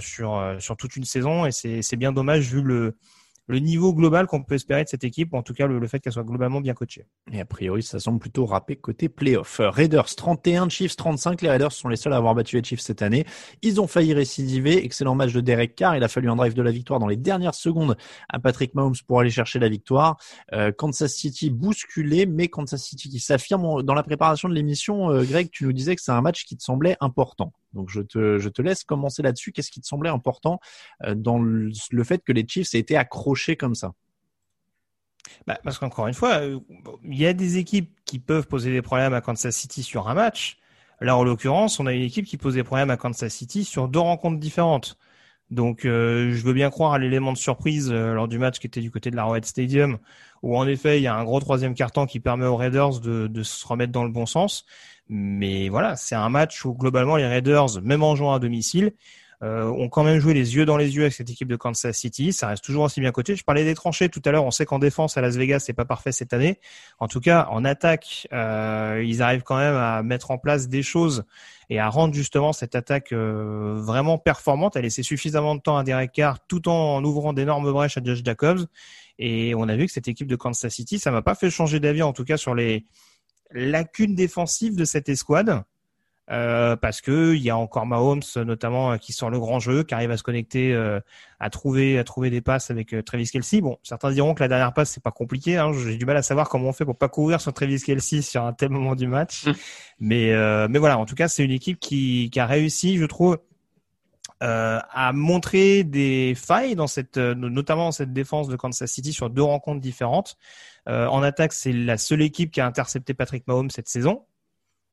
sur sur toute une saison et c'est c'est bien dommage vu le le niveau global qu'on peut espérer de cette équipe, ou en tout cas le, fait qu'elle soit globalement bien coachée. Et a priori, ça semble plutôt râpé côté playoff. Raiders 31, Chiefs 35. Les Raiders sont les seuls à avoir battu les Chiefs cette année. Ils ont failli récidiver. Excellent match de Derek Carr. Il a fallu un drive de la victoire dans les dernières secondes à Patrick Mahomes pour aller chercher la victoire. Euh, Kansas City bousculé, mais Kansas City qui s'affirme dans la préparation de l'émission. Euh, Greg, tu nous disais que c'est un match qui te semblait important. Donc je te, laisse commencer là-dessus. Qu'est-ce qui te semblait important euh, dans le, le fait que les Chiefs aient été accrochés comme ça? Bah, parce qu'encore une fois, euh, il y a des équipes qui peuvent poser des problèmes à Kansas City sur un match. Là, en l'occurrence, on a une équipe qui pose des problèmes à Kansas City sur deux rencontres différentes. Donc, euh, je veux bien croire à l'élément de surprise euh, lors du match qui était du côté de la Red Stadium, où en effet, il y a un gros troisième carton qui permet aux Raiders de, de se remettre dans le bon sens. Mais voilà, c'est un match où globalement les Raiders, même en jouant à domicile, euh, ont quand même joué les yeux dans les yeux avec cette équipe de Kansas City. Ça reste toujours aussi bien coté. Je parlais des tranchées tout à l'heure. On sait qu'en défense à Las Vegas, c'est pas parfait cette année. En tout cas, en attaque, euh, ils arrivent quand même à mettre en place des choses et à rendre justement cette attaque euh, vraiment performante, à laisser suffisamment de temps à Derek Carr tout en ouvrant d'énormes brèches à Josh Jacobs. Et on a vu que cette équipe de Kansas City, ça m'a pas fait changer d'avis en tout cas sur les lacunes défensives de cette escouade. Euh, parce que il y a encore Mahomes notamment euh, qui sort le grand jeu, qui arrive à se connecter, euh, à trouver à trouver des passes avec Travis Kelsey. Bon, certains diront que la dernière passe c'est pas compliqué. Hein. J'ai du mal à savoir comment on fait pour pas courir sur Travis Kelsey sur un tel moment du match. Hum. mais mais voilà, en tout cas c'est une équipe qui qui a réussi, je trouve. à montrer des failles dans cette, notamment dans cette défense de Kansas City sur deux rencontres différentes. en attaque, c'est la seule équipe qui a intercepté Patrick Mahomes cette saison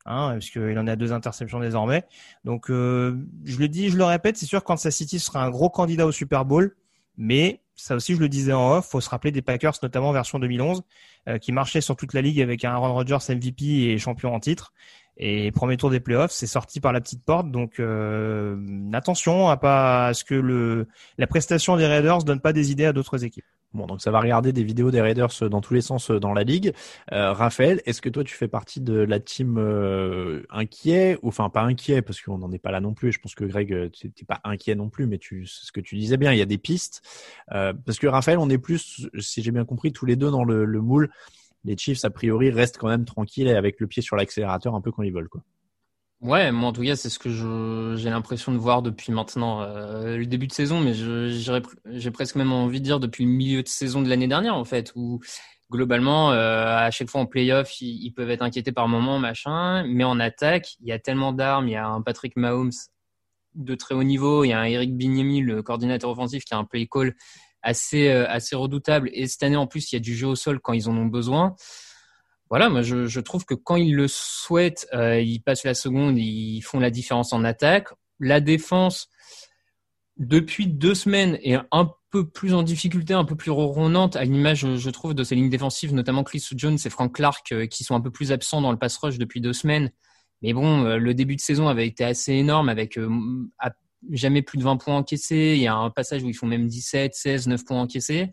hein, puisqu'il en a deux interceptions désormais. Donc, euh, je le dis, je le répète, c'est sûr Kansas City sera un gros candidat au Super Bowl, mais ça aussi, je le disais en off, faut se rappeler des Packers, notamment version 2011, euh, qui marchaient sur toute la ligue avec un Aaron Rodgers MVP et champion en titre. Et premier tour des playoffs, c'est sorti par la petite porte. Donc euh, attention à pas à ce que le la prestation des Raiders donne pas des idées à d'autres équipes. Bon, donc ça va regarder des vidéos des Raiders dans tous les sens dans la ligue. Euh, Raphaël, est-ce que toi tu fais partie de la team euh, inquiet, ou enfin pas inquiet parce qu'on n'en est pas là non plus. Et je pense que Greg, euh, tu pas inquiet non plus, mais tu, ce que tu disais bien, il y a des pistes. Euh, parce que Raphaël, on est plus, si j'ai bien compris, tous les deux dans le, le moule. Les Chiefs a priori restent quand même tranquilles et avec le pied sur l'accélérateur un peu quand ils veulent quoi. Ouais, moi en tout cas, c'est ce que j'ai l'impression de voir depuis maintenant euh, le début de saison, mais j'ai presque même envie de dire depuis le milieu de saison de l'année dernière en fait, où globalement, euh, à chaque fois en playoff, ils, ils, peuvent être inquiétés par moment, machin, mais en attaque, il y a tellement d'armes, il y a un Patrick Mahomes de très haut niveau, il y a un Eric Bignemi, le coordinateur offensif, qui a un play call assez euh, assez redoutable, et cette année en plus, il y a du jeu au sol quand ils en ont besoin voilà, moi je, trouve que quand ils le souhaitent, euh, ils passent la seconde, ils font la différence en attaque. La défense, depuis deux semaines, est un peu plus en difficulté, un peu plus ronronante, à l'image, je trouve, de ces lignes défensives, notamment Chris Jones et Frank Clark, euh, qui sont un peu plus absents dans le pass rush depuis deux semaines. Mais bon, euh, le début de saison avait été assez énorme, avec jamais plus de 20 points encaissés. Il y a un passage où ils font même 17, 16, 9 points encaissés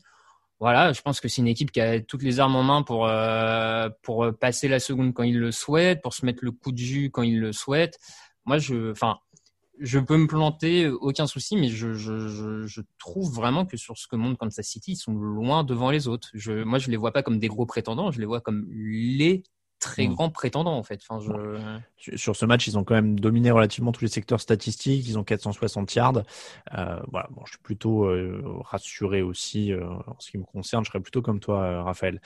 voilà, je pense que c'est une équipe qui a toutes les armes en main pour euh, pour passer la seconde quand il le souhaite, pour se mettre le coup de jus quand il le souhaite. Moi, je, enfin, je peux me planter, aucun souci, mais je, je, je, trouve vraiment que sur ce que montre Kansas City, ils sont loin devant les autres. Je, moi, je les vois pas comme des gros prétendants, je les vois comme les très mm. grand prétendant en fait. Enfin, je... Sur ce match, ils ont quand même dominé relativement tous les secteurs statistiques. Ils ont 460 yards. Euh, voilà, bon, je suis plutôt euh, rassuré aussi euh, en ce qui me concerne. Je serais plutôt comme toi, Raphaël.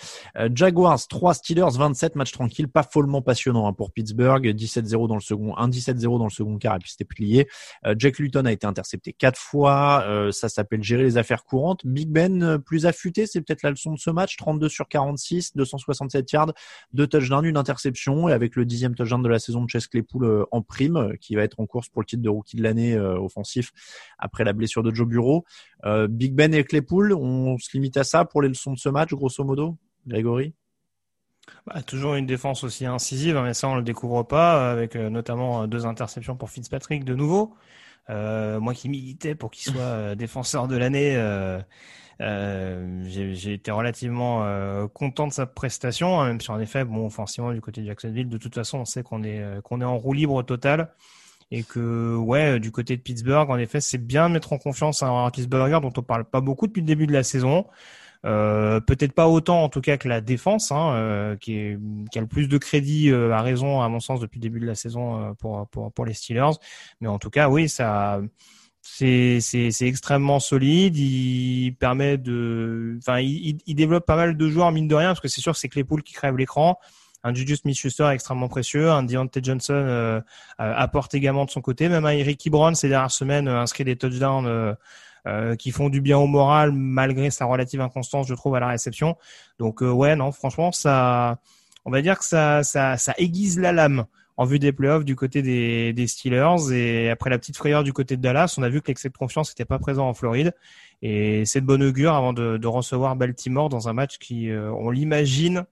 Jaguars 3 Steelers 27 match tranquille, pas follement passionnant hein, pour Pittsburgh. 17-0 dans le second, 1-17-0 dans le second quart et puis c'était plié. Jack Luton a été intercepté quatre fois. ça s'appelle gérer les affaires courantes. Big Ben plus affûté, c'est peut-être la leçon de ce match. 32 sur 46, 267 yards, deux touchdowns une interception et avec le dixième touchdown de la saison de Chess Claypool euh, en prime, euh, qui va être en course pour le titre de rookie de l'année euh, offensif après la blessure de Joe Bureau. Big Ben et Claypool, on se limite à ça pour les leçons de ce match, grosso modo, Grégory? Bah, toujours une défense aussi incisive, hein, mais ça on le découvre pas, avec notamment deux interceptions pour Fitzpatrick de nouveau. Moi qui militais pour qu'il soit défenseur de l'année, euh, j'ai été relativement euh, content de sa prestation, hein, même si en effet, bon, offensivement du côté de Jacksonville, de toute façon, on sait qu'on est euh, qu'on est en roue libre total et que ouais, du côté de Pittsburgh, en effet, c'est bien de mettre en confiance un Pittsburgher dont on parle pas beaucoup depuis le début de la saison. Euh, peut-être pas autant en tout cas que la défense, hein, euh, qui, est, qui a le plus de crédit euh, à raison à mon sens depuis le début de la saison pour, pour, pour les Steelers. Mais en tout cas, oui, ça c'est extrêmement solide. Il permet de, enfin, il, il, développe pas mal de joueurs mine de rien parce que c'est sûr que c'est Claypool qui crève l'écran. Un Juju Smith-Schuster extrêmement précieux, un Deontay Johnson euh, apporte également de son côté. Même un Eric Brown ces dernières semaines inscrit des touchdowns euh, qui font du bien au moral malgré sa relative inconstance, je trouve, à la réception. Donc euh, ouais, non, franchement, ça, on va dire que ça, ça, ça aiguise la lame en vue des playoffs du côté des, des Steelers. Et après la petite frayeur du côté de Dallas, on a vu que l'excès de confiance n'était pas présent en Floride. Et c'est de bonne augure avant de, de, recevoir Baltimore dans un match qui, euh, on l'imagine,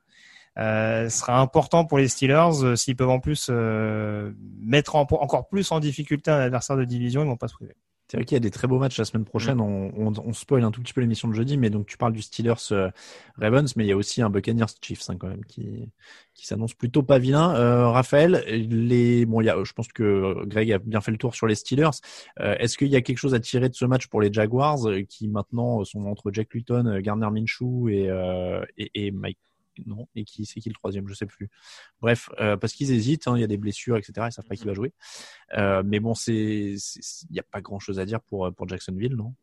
euh, sera important pour les Steelers. S'ils peuvent en plus mettre encore plus en difficulté un adversaire de division, ils vont pas se priver. C'est vrai qu'il y a des très beaux matchs la semaine prochaine. Mm. On, on, on, spoil un tout petit peu l'émission de jeudi, mais donc tu parles du Steelers euh, Ravens, mais il y a aussi un Buccaneers Chiefs hein, quand même qui qui s'annonce plutôt pas vilain. Euh, Raphaël, les bon, il y a, je pense que Greg a bien fait le tour sur les Steelers. Euh, Est-ce qu'il y a quelque chose à tirer de ce match pour les Jaguars euh, qui maintenant sont entre Jack Luton, euh, Garner Minshew et, et, et Mike non. Et qui c'est qui le troisième Je sais plus. Bref, euh, parce qu'ils hésitent, hein, il y a des blessures, etc. Ils savent pas qui va jouer. Euh, mais bon, c'est il n'y a pas grand chose à dire pour pour Jacksonville, non?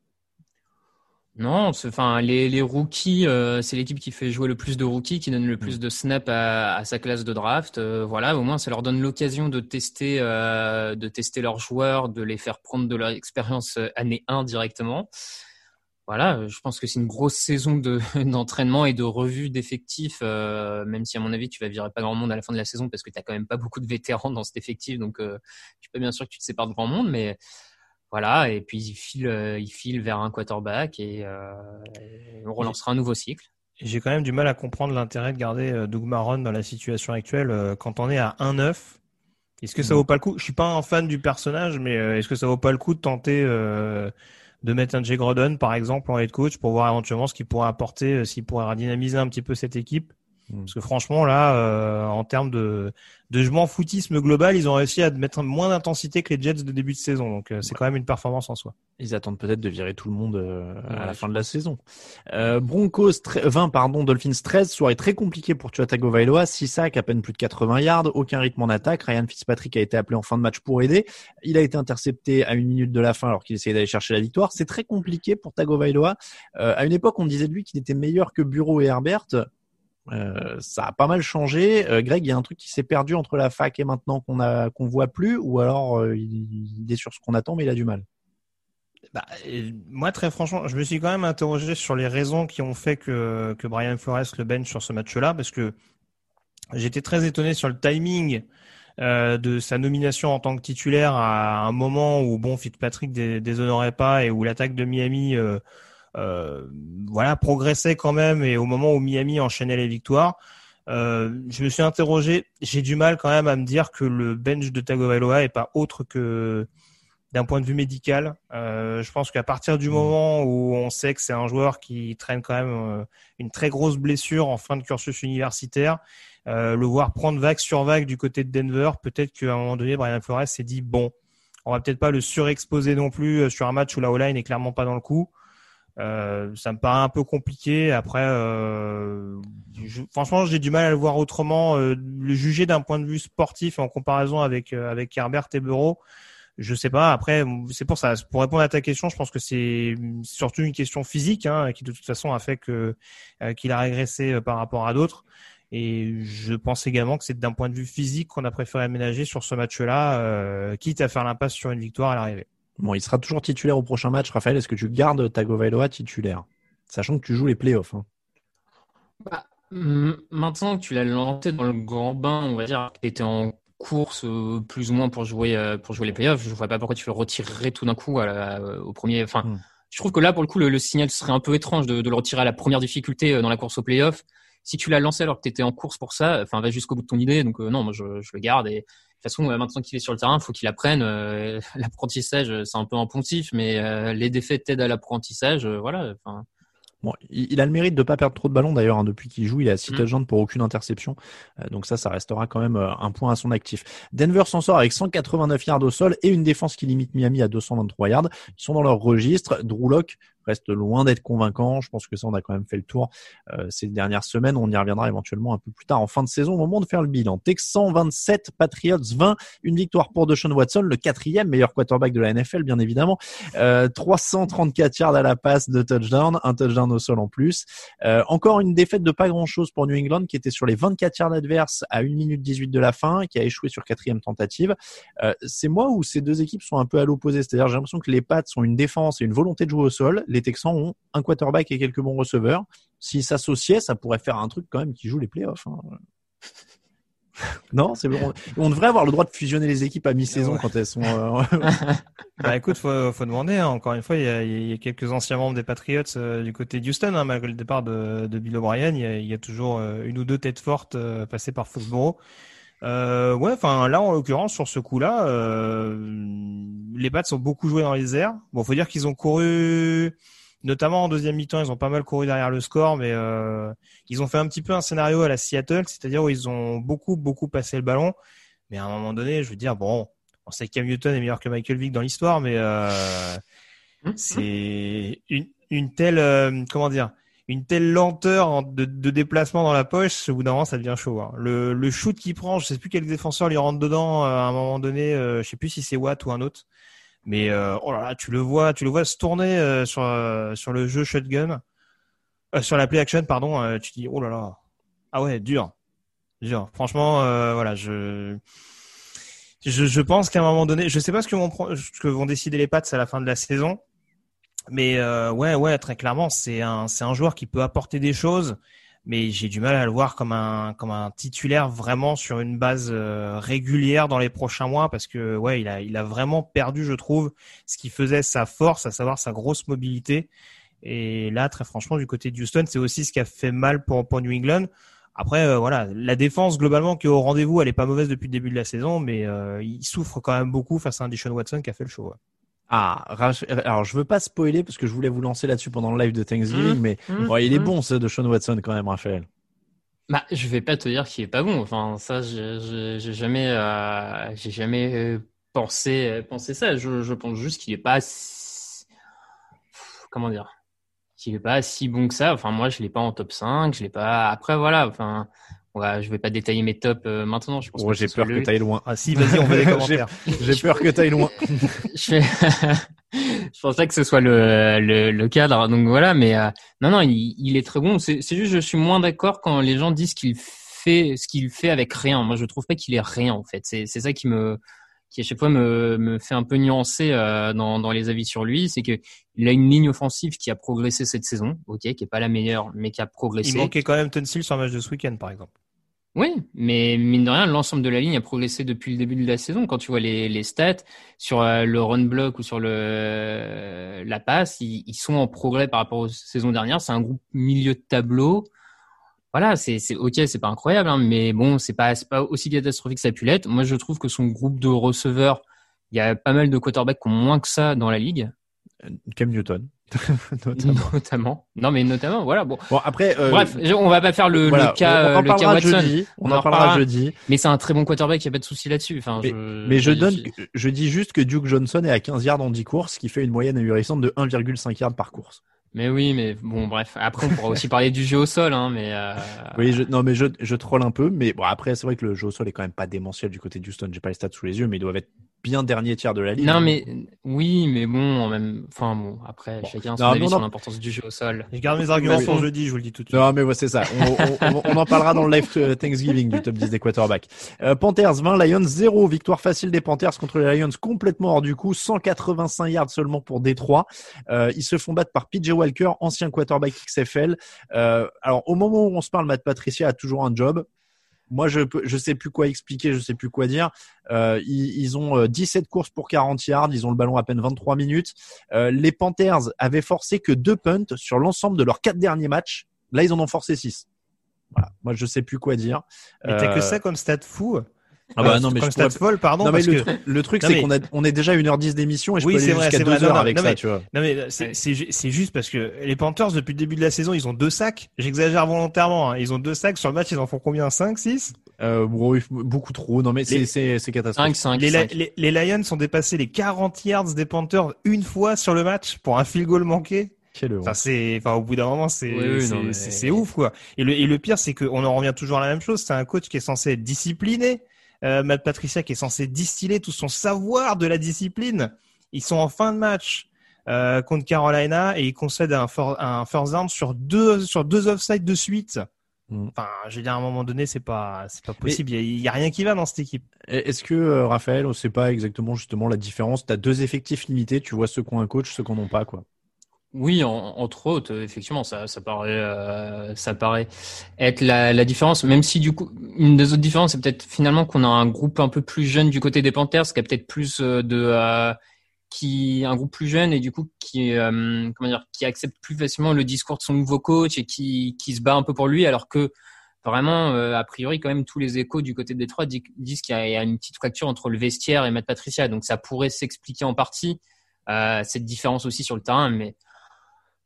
Non, enfin les, les rookies, euh, c'est l'équipe qui fait jouer le plus de rookies, qui donne le plus mm. de snaps à, à sa classe de draft. voilà, au moins ça leur donne l'occasion de tester, de tester leurs joueurs, de les faire prendre de leur expérience année 1 directement voilà, euh, je pense que c'est une grosse saison de, *laughs* d'entraînement et de revue d'effectifs, euh, même si à mon avis tu vas virer pas grand monde à la fin de la saison parce que tu as quand même pas beaucoup de vétérans dans cet effectif, donc euh, je suis pas bien sûr que tu te sépares de grand monde, mais voilà, et puis il file, euh, il file vers un quarterback et, on relancera un nouveau cycle. J'ai quand même du mal à comprendre l'intérêt de garder Doug Maron dans la situation actuelle quand on est à 1-9. Est-ce que ça mm. vaut pas le coup? Je suis pas un fan du personnage, mais est-ce que ça vaut pas le coup de tenter de mettre un Jay Grodon, par exemple, en head coach pour voir éventuellement ce qu'il pourrait apporter, euh, s'il pourrait dynamiser un petit peu cette équipe. Hmm. Parce que franchement, là, euh, en termes de, de je m'en foutisme global, ils ont réussi à mettre moins d'intensité que les Jets de début de saison. Donc, euh, c'est quand même une performance en soi. Ils attendent peut-être de virer tout le monde à la fin de la saison. Broncos 20, pardon, Dolphins 13, soirée très compliquée pour Tua Tagovailoa. 6 sacs, à peine plus de 80 yards, aucun rythme en attaque. Ryan Fitzpatrick a été appelé en fin de match pour aider. Il a été intercepté à une minute de la fin alors qu'il essayait d'aller chercher la victoire. C'est très compliqué pour Tagovailoa. à une époque, on disait de lui qu'il était meilleur que Bureau et Herbert. Euh, ça a pas mal changé. Euh, Greg, il y a un truc qui s'est perdu entre la fac et maintenant qu'on a qu'on voit plus, ou alors euh, il, est sur ce qu'on attend, mais il a du mal? Bah, moi, très franchement, je me suis quand même interrogé sur les raisons qui ont fait que, que Brian Flores le bench sur ce match-là, parce que j'étais très étonné sur le timing de sa nomination en tant que titulaire à un moment où bon Fitzpatrick déshonorait pas et où l'attaque de Miami euh, voilà, progressait quand même et au moment où Miami enchaînait les victoires, euh, je me suis interrogé. J'ai du mal quand même à me dire que le bench de Tagovailoa est pas autre que d'un point de vue médical. Euh, je pense qu'à partir du mmh. moment où on sait que c'est un joueur qui traîne quand même une très grosse blessure en fin de cursus universitaire, le voir prendre vague sur vague du côté de Denver, peut-être qu'à un moment donné, Brian Flores s'est dit bon, on va peut-être pas le surexposer non plus sur un match où la O-line est clairement pas dans le coup. Euh, ça me paraît un peu compliqué. Après, euh, franchement, j'ai du mal à le voir autrement. Euh, le juger d'un point de vue sportif en comparaison avec euh, avec Herbert et Bureau, je sais pas. Après, c'est pour ça. Pour répondre à ta question, je pense que c'est surtout une question physique hein, qui de toute façon a fait que qu'il a régressé par rapport à d'autres. Et je pense également que c'est d'un point de vue physique qu'on a préféré aménager sur ce match-là, quitte à faire l'impasse sur une victoire à l'arrivée. Bon, il sera toujours titulaire au prochain match. Raphaël, est-ce que tu gardes Tagovailoa titulaire Sachant que tu joues les playoffs. Hein. Bah, maintenant que tu l'as lancé dans le grand bain, on va dire que tu étais en course euh, plus ou moins pour jouer, euh, pour jouer les playoffs, je ne vois pas pourquoi tu le retirerais tout d'un coup au premier. Enfin, hmm. Je trouve que là, pour le coup, le, signal serait un peu étrange de, le retirer à la première difficulté euh, dans la course aux playoffs. Si tu l'as lancé alors que tu étais en course pour ça, enfin, va jusqu'au bout de ton idée. Donc, non, moi, je, je le garde. Et toute façon, euh, maintenant qu'il est sur le terrain, il faut qu'il apprenne. Euh, *laughs* l'apprentissage, c'est un peu un pontif, mais euh, les défaites t'aident à l'apprentissage. voilà. Bon, il, a le mérite de pas perdre trop de ballons d'ailleurs hein, depuis qu'il joue. Il a 6 Mm. touchdowns pour aucune interception. Euh, donc ça, ça restera quand même euh, un point à son actif. Denver s'en sort avec 189 yards au sol et une défense qui limite Miami à 223 yards. Ils sont dans leur registre. Drew reste loin d'être convaincant. Je pense que ça, on a quand même fait le tour euh, ces dernières semaines. On y reviendra éventuellement un peu plus tard en fin de saison au moment de faire le bilan. Texans 27, Patriots 20. Une victoire pour Deshaun Watson, le quatrième meilleur quarterback de la NFL, bien évidemment. Euh, 334 yards à la passe de touchdown, un touchdown au sol en plus. Euh, encore une défaite de pas grand chose pour New England qui était sur les 24 yards adverses à 1 minute 18 de la fin, qui a échoué sur quatrième tentative. Euh, c'est moi où ces deux équipes sont un peu à l'opposé? C'est-à-dire, j'ai l'impression que les Pats ont une défense et une volonté de jouer au sol. Les Texans ont un quarterback et quelques bons receveurs. S'ils s'associaient, ça pourrait faire un truc quand même qui joue les playoffs. hein. non, c'est bon. On devrait avoir le droit de fusionner les équipes à mi-saison Ouais. quand elles sont. euh, *laughs* Bah écoute, faut, faut demander. hein. Encore une fois, il y a, il y a quelques anciens membres des Patriots euh, du côté d'Houston, hein, malgré le départ de, de Bill O'Brien. Il y, a, il y a toujours euh, une ou deux têtes fortes passées par Foxborough. Euh, ouais, enfin là en l'occurrence sur ce coup-là, euh, les Pats ont beaucoup joué dans les airs. Bon, faut dire qu'ils ont couru, notamment en deuxième mi-temps, ils ont pas mal couru derrière le score, mais euh, ils ont fait un petit peu un scénario à la Seattle, c'est-à-dire où ils ont beaucoup beaucoup passé le ballon. Mais à un moment donné, je veux dire, bon, on sait que Cam Newton est meilleur que Michael Vick dans l'histoire, mais euh, c'est une, une telle, euh, comment dire, une telle lenteur en- de, de déplacement dans la poche, au bout d'un moment, ça devient chaud. hein. Le, le shoot qu'il prend, je sais plus quel défenseur lui rentre dedans euh, à un moment donné, euh, je sais plus si c'est Watt ou un autre, mais euh, oh là là, tu le vois, tu le vois se tourner euh, sur euh, sur le jeu shotgun, euh, sur la play action, pardon. tu dis oh là là, ah ouais, dur, dur. Franchement, voilà, je je, je pense qu'à un moment donné, je sais pas ce que vont, ce que vont décider les Pats à la fin de la saison, mais euh, ouais, ouais, très clairement, c'est un, un joueur qui peut apporter des choses, mais j'ai du mal à le voir comme un, comme un titulaire vraiment sur une base euh, régulière dans les prochains mois, parce que ouais, il a, il a vraiment perdu, je trouve, ce qui faisait sa force, à savoir sa grosse mobilité. Et là, très franchement, du côté de Houston, c'est aussi ce qui a fait mal pour, pour New England. Après, euh, voilà, la défense globalement qui est au rendez-vous, elle est pas mauvaise depuis le début de la saison, mais euh, il souffre quand même beaucoup face à un Deshaun Watson qui a fait le show. Ah, Rach- alors je veux pas spoiler parce que je voulais vous lancer là-dessus pendant le live de Thanksgiving, Mmh, mais mmh, bon, il est mmh. bon ce de Sean Watson quand même, Raphaël. Bah, je vais pas te dire qu'il est pas bon. Enfin, ça, j'ai jamais, euh, j'ai jamais euh, pensé, euh, pensé ça. Je, je pense juste qu'il est pas, si- comment dire, qu'il est pas si bon que ça. Enfin, moi, je l'ai pas en top 5. Je l'ai pas. Après, voilà. Enfin, voilà, je vais pas détailler mes tops euh, maintenant. Je pense Oh, j'ai peur que le- t'ailles loin. Ah si, vas-y, on veut des *laughs* J'ai- commentaires. J'ai peur que t'ailles loin. *laughs* je fais... *laughs* je pense pas que ce soit le, le, le cadre. Donc voilà, mais euh, non, non, il, il est très bon. C'est c'est juste, je suis moins d'accord quand les gens disent qu'il fait ce qu'il fait avec rien. Moi, je trouve pas qu'il est rien en fait. C'est c'est ça qui me qui à chaque fois me, me fait un peu nuancer euh, dans, dans les avis sur lui, c'est que il a une ligne offensive qui a progressé cette saison, ok, qui est pas la meilleure, mais qui a progressé. Il manquait quand même Tunsil sur un match de ce week-end, par exemple. Oui, mais mine de rien, l'ensemble de la ligne a progressé depuis le début de la saison. Quand tu vois les, stats sur euh, le run block ou sur le la passe, ils, sont en progrès par rapport aux saisons dernières. C'est un groupe milieu de tableau. Voilà, c'est ok, c'est pas incroyable, hein, mais bon, c'est pas pas aussi catastrophique que ça pu l'être. Moi, je trouve que son groupe de receveurs, il y a pas mal de quarterbacks qui ont moins que ça dans la ligue, Cam Newton, *laughs* notamment. notamment. Non, mais notamment, voilà. Bon, Bon après, euh, bref, on va pas faire le, voilà, le cas, on le cas Watson. jeudi. On, On en parlera jeudi. Mais c'est un très bon quarterback, il n'y a pas de souci là-dessus. Enfin, Mais- je- Mais je je- donne, je dis juste que Duke Johnson est à 15 yards en 10 courses, ce qui fait une moyenne ahurissante de 1,5 yards par course. Mais oui, mais bon, bref. Après, on pourra aussi parler du jeu au sol, hein, mais. euh, Oui, je, non, mais je, je troll un peu, mais bon, après, c'est vrai que le jeu au sol est quand même pas démentiel du côté de Houston. J'ai pas les stats sous les yeux, mais ils doivent être bien dernier tiers de la ligue. Non, mais oui, mais bon, en même. Enfin, bon, après, chacun son Non, avis on sur en- l'importance du jeu au sol. Je garde mes arguments Oui. pour jeudi, je vous le dis tout de suite. Non, mais ouais, c'est ça. On, on- on- on en parlera dans le live euh, Thanksgiving du top 10 des quarterbacks. Euh, Panthers 20, Lions 0. Victoire facile des Panthers contre les Lions complètement hors du coup. 185 yards seulement pour Détroit. Euh, ils se font battre par PJ Walker, ancien quarterback XFL. Euh, alors, au moment où on se parle, Matt Patricia a toujours un job. Moi, je peux, je sais plus quoi expliquer, je sais plus quoi dire. Euh, ils, ils ont euh, 17 courses pour 40 yards, ils ont le ballon à peine 23 minutes. Euh, les Panthers avaient forcé que deux punts sur l'ensemble de leurs quatre derniers matchs. Là, ils en ont forcé 6. Voilà. Moi, je sais plus quoi dire. Mais t'as Euh, que ça comme stat fou. Ah bah non, mais comme je pourrais- folle, pardon, Non, mais parce le, que tru- le truc, c'est mais- qu'on a, on est déjà à 1h10 d'émission et je Oui, peux c'est aller vrai, jusqu'à c'est 2 vrai. Non, heures non, avec non, ça, mais- tu vois. Non mais c'est juste parce que les Panthers depuis le début de la saison ils ont deux sacs. J'exagère volontairement. hein. Ils ont deux sacs sur le match. Ils en font combien? 5, 6 Euh, bon, beaucoup trop. Non, mais c'est, Les- c'est, catastrophique. 5, 5, les, Li- les, les Lions ont dépassé les 40 yards des Panthers une fois sur le match pour un field goal manqué. Enfin c'est, enfin au bout d'un moment c'est Oui, oui, mais- ouf quoi. Et le et le pire c'est qu'on en revient toujours à la même chose. C'est un coach qui est censé être discipliné. Euh, Matt Patricia qui est censé distiller tout son savoir de la discipline. Ils sont en fin de match. euh, contre Carolina et ils concèdent un, for- un first down sur deux sur deux offsides de suite. Mm. Enfin, je veux dire à un moment donné, c'est pas c'est pas possible. Il y a- rien qui va dans cette équipe. Est-ce que, euh, Raphaël, on sait pas exactement justement la différence? T'as deux effectifs limités, tu vois ceux qui ont un coach, ceux qui en ont pas, quoi. Oui, en- entre autres, effectivement, ça, ça paraît, euh, ça paraît être la, différence. Même si du coup, une des autres différences, c'est peut-être finalement qu'on a un groupe un peu plus jeune du côté des Panthers, qui a peut-être plus euh, de, euh, qui un groupe plus jeune et du coup qui, comment dire, qui accepte plus facilement le discours de son nouveau coach et qui, qui se bat un peu pour lui, alors que vraiment, a priori, quand même, tous les échos du côté de Détroit di- disent qu'il y y a une petite fracture entre le vestiaire et Matt Patricia, donc ça pourrait s'expliquer en partie cette différence aussi sur le terrain, mais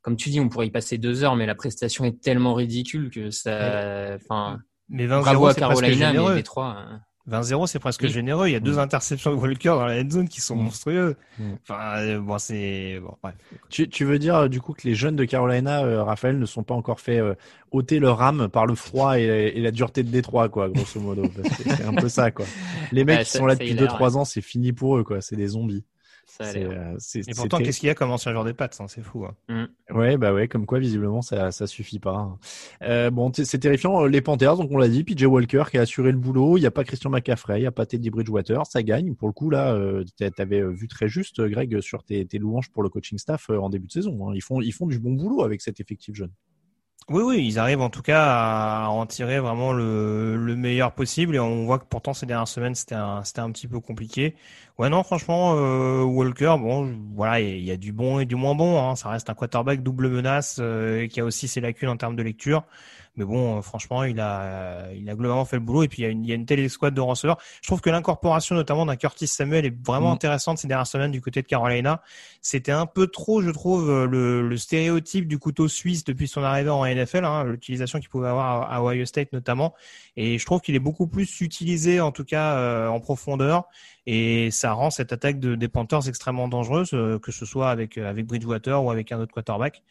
comme tu dis, on pourrait y passer deux heures, mais la prestation est tellement ridicule que ça. Enfin, Mais bravo 20-0, à c'est presque Carolina, mais généreux. Détroit. hein. 20-0, c'est presque Oui. généreux. Il y a deux Mm. interceptions de Walker dans la end zone qui sont Mm. monstrueuses. Mm. Enfin, euh, bon, c'est bon, bref. Tu, tu veux dire, euh, du coup, que les jeunes de Carolina, euh, Raphaël, ne sont pas encore fait euh, ôter leur âme par le froid et, et la dureté de Détroit, quoi, grosso modo? C'est un peu ça, quoi. Les mecs Ouais, qui sont là depuis est, 2-3 ans, c'est fini pour eux, quoi. C'est des zombies. Ça euh, Et pourtant, qu'est-ce qu'il y a comme ancien joueur des pattes hein, C'est fou. hein. Ouais, bah ouais, comme quoi visiblement ça ça suffit pas. hein. Euh, bon, c'est terrifiant. Les Panthers, donc on l'a dit, PJ Walker qui a assuré le boulot. Il y a pas Christian McCaffrey, il y a pas Teddy Bridgewater, ça gagne. Pour le coup là, euh, t'a- t'avais vu très juste, Greg, sur tes, tes louanges pour le coaching staff euh, en début de saison. hein. Ils font ils font du bon boulot avec cet effectif jeune. Oui, oui, ils arrivent en tout cas à en tirer vraiment le, le meilleur possible et on voit que pourtant ces dernières semaines c'était un, c'était un petit peu compliqué. Ouais, non, franchement, euh, Walker, bon, voilà, il y a du bon et du moins bon. Hein. Ça reste un quarterback double menace euh, qui a aussi ses lacunes en termes de lecture. Mais bon, euh, franchement, il a, il a globalement fait le boulot. Et puis il y a une, il y a une telle escouade de receveurs. Je trouve que l'incorporation notamment d'un Curtis Samuel est vraiment Mm. intéressante ces dernières semaines du côté de Carolina. C'était un peu trop, je trouve, euh, le, le stéréotype du couteau suisse depuis son arrivée en NFL, hein, l'utilisation qu'il pouvait avoir à, à Ohio State notamment. Et je trouve qu'il est beaucoup plus utilisé, en tout cas euh, en profondeur, et ça rend cette attaque de, des Panthers extrêmement dangereuse, euh, que ce soit avec euh, avec Bridgewater ou avec un autre quarterback.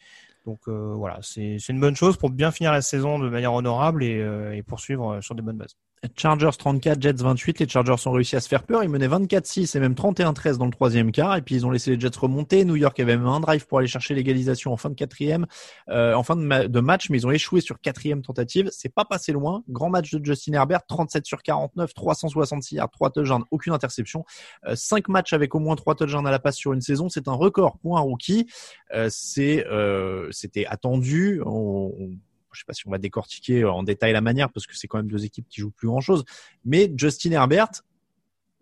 Donc euh, voilà, c'est une bonne chose pour bien finir la saison de manière honorable et, euh, et poursuivre euh, sur des bonnes bases. Chargers 34, Jets 28. Les Chargers ont réussi à se faire peur. Ils menaient 24-6 et même 31-13 dans le troisième quart. Et puis ils ont laissé les Jets remonter. New York avait même un drive pour aller chercher l'égalisation en fin de quatrième, euh, en fin de, ma- de match, mais ils ont échoué sur quatrième tentative. C'est pas passé loin. Grand match de Justin Herbert, 37 sur 49, 366 yards, 3 touchdowns, aucune interception. Euh, 5 matchs avec au moins 3 touchdowns à la passe sur une saison. C'est un record pour un rookie. Euh, euh, c'était attendu. On- on- je sais pas si on va décortiquer en détail la manière parce que c'est quand même deux équipes qui jouent plus grand chose. Mais Justin Herbert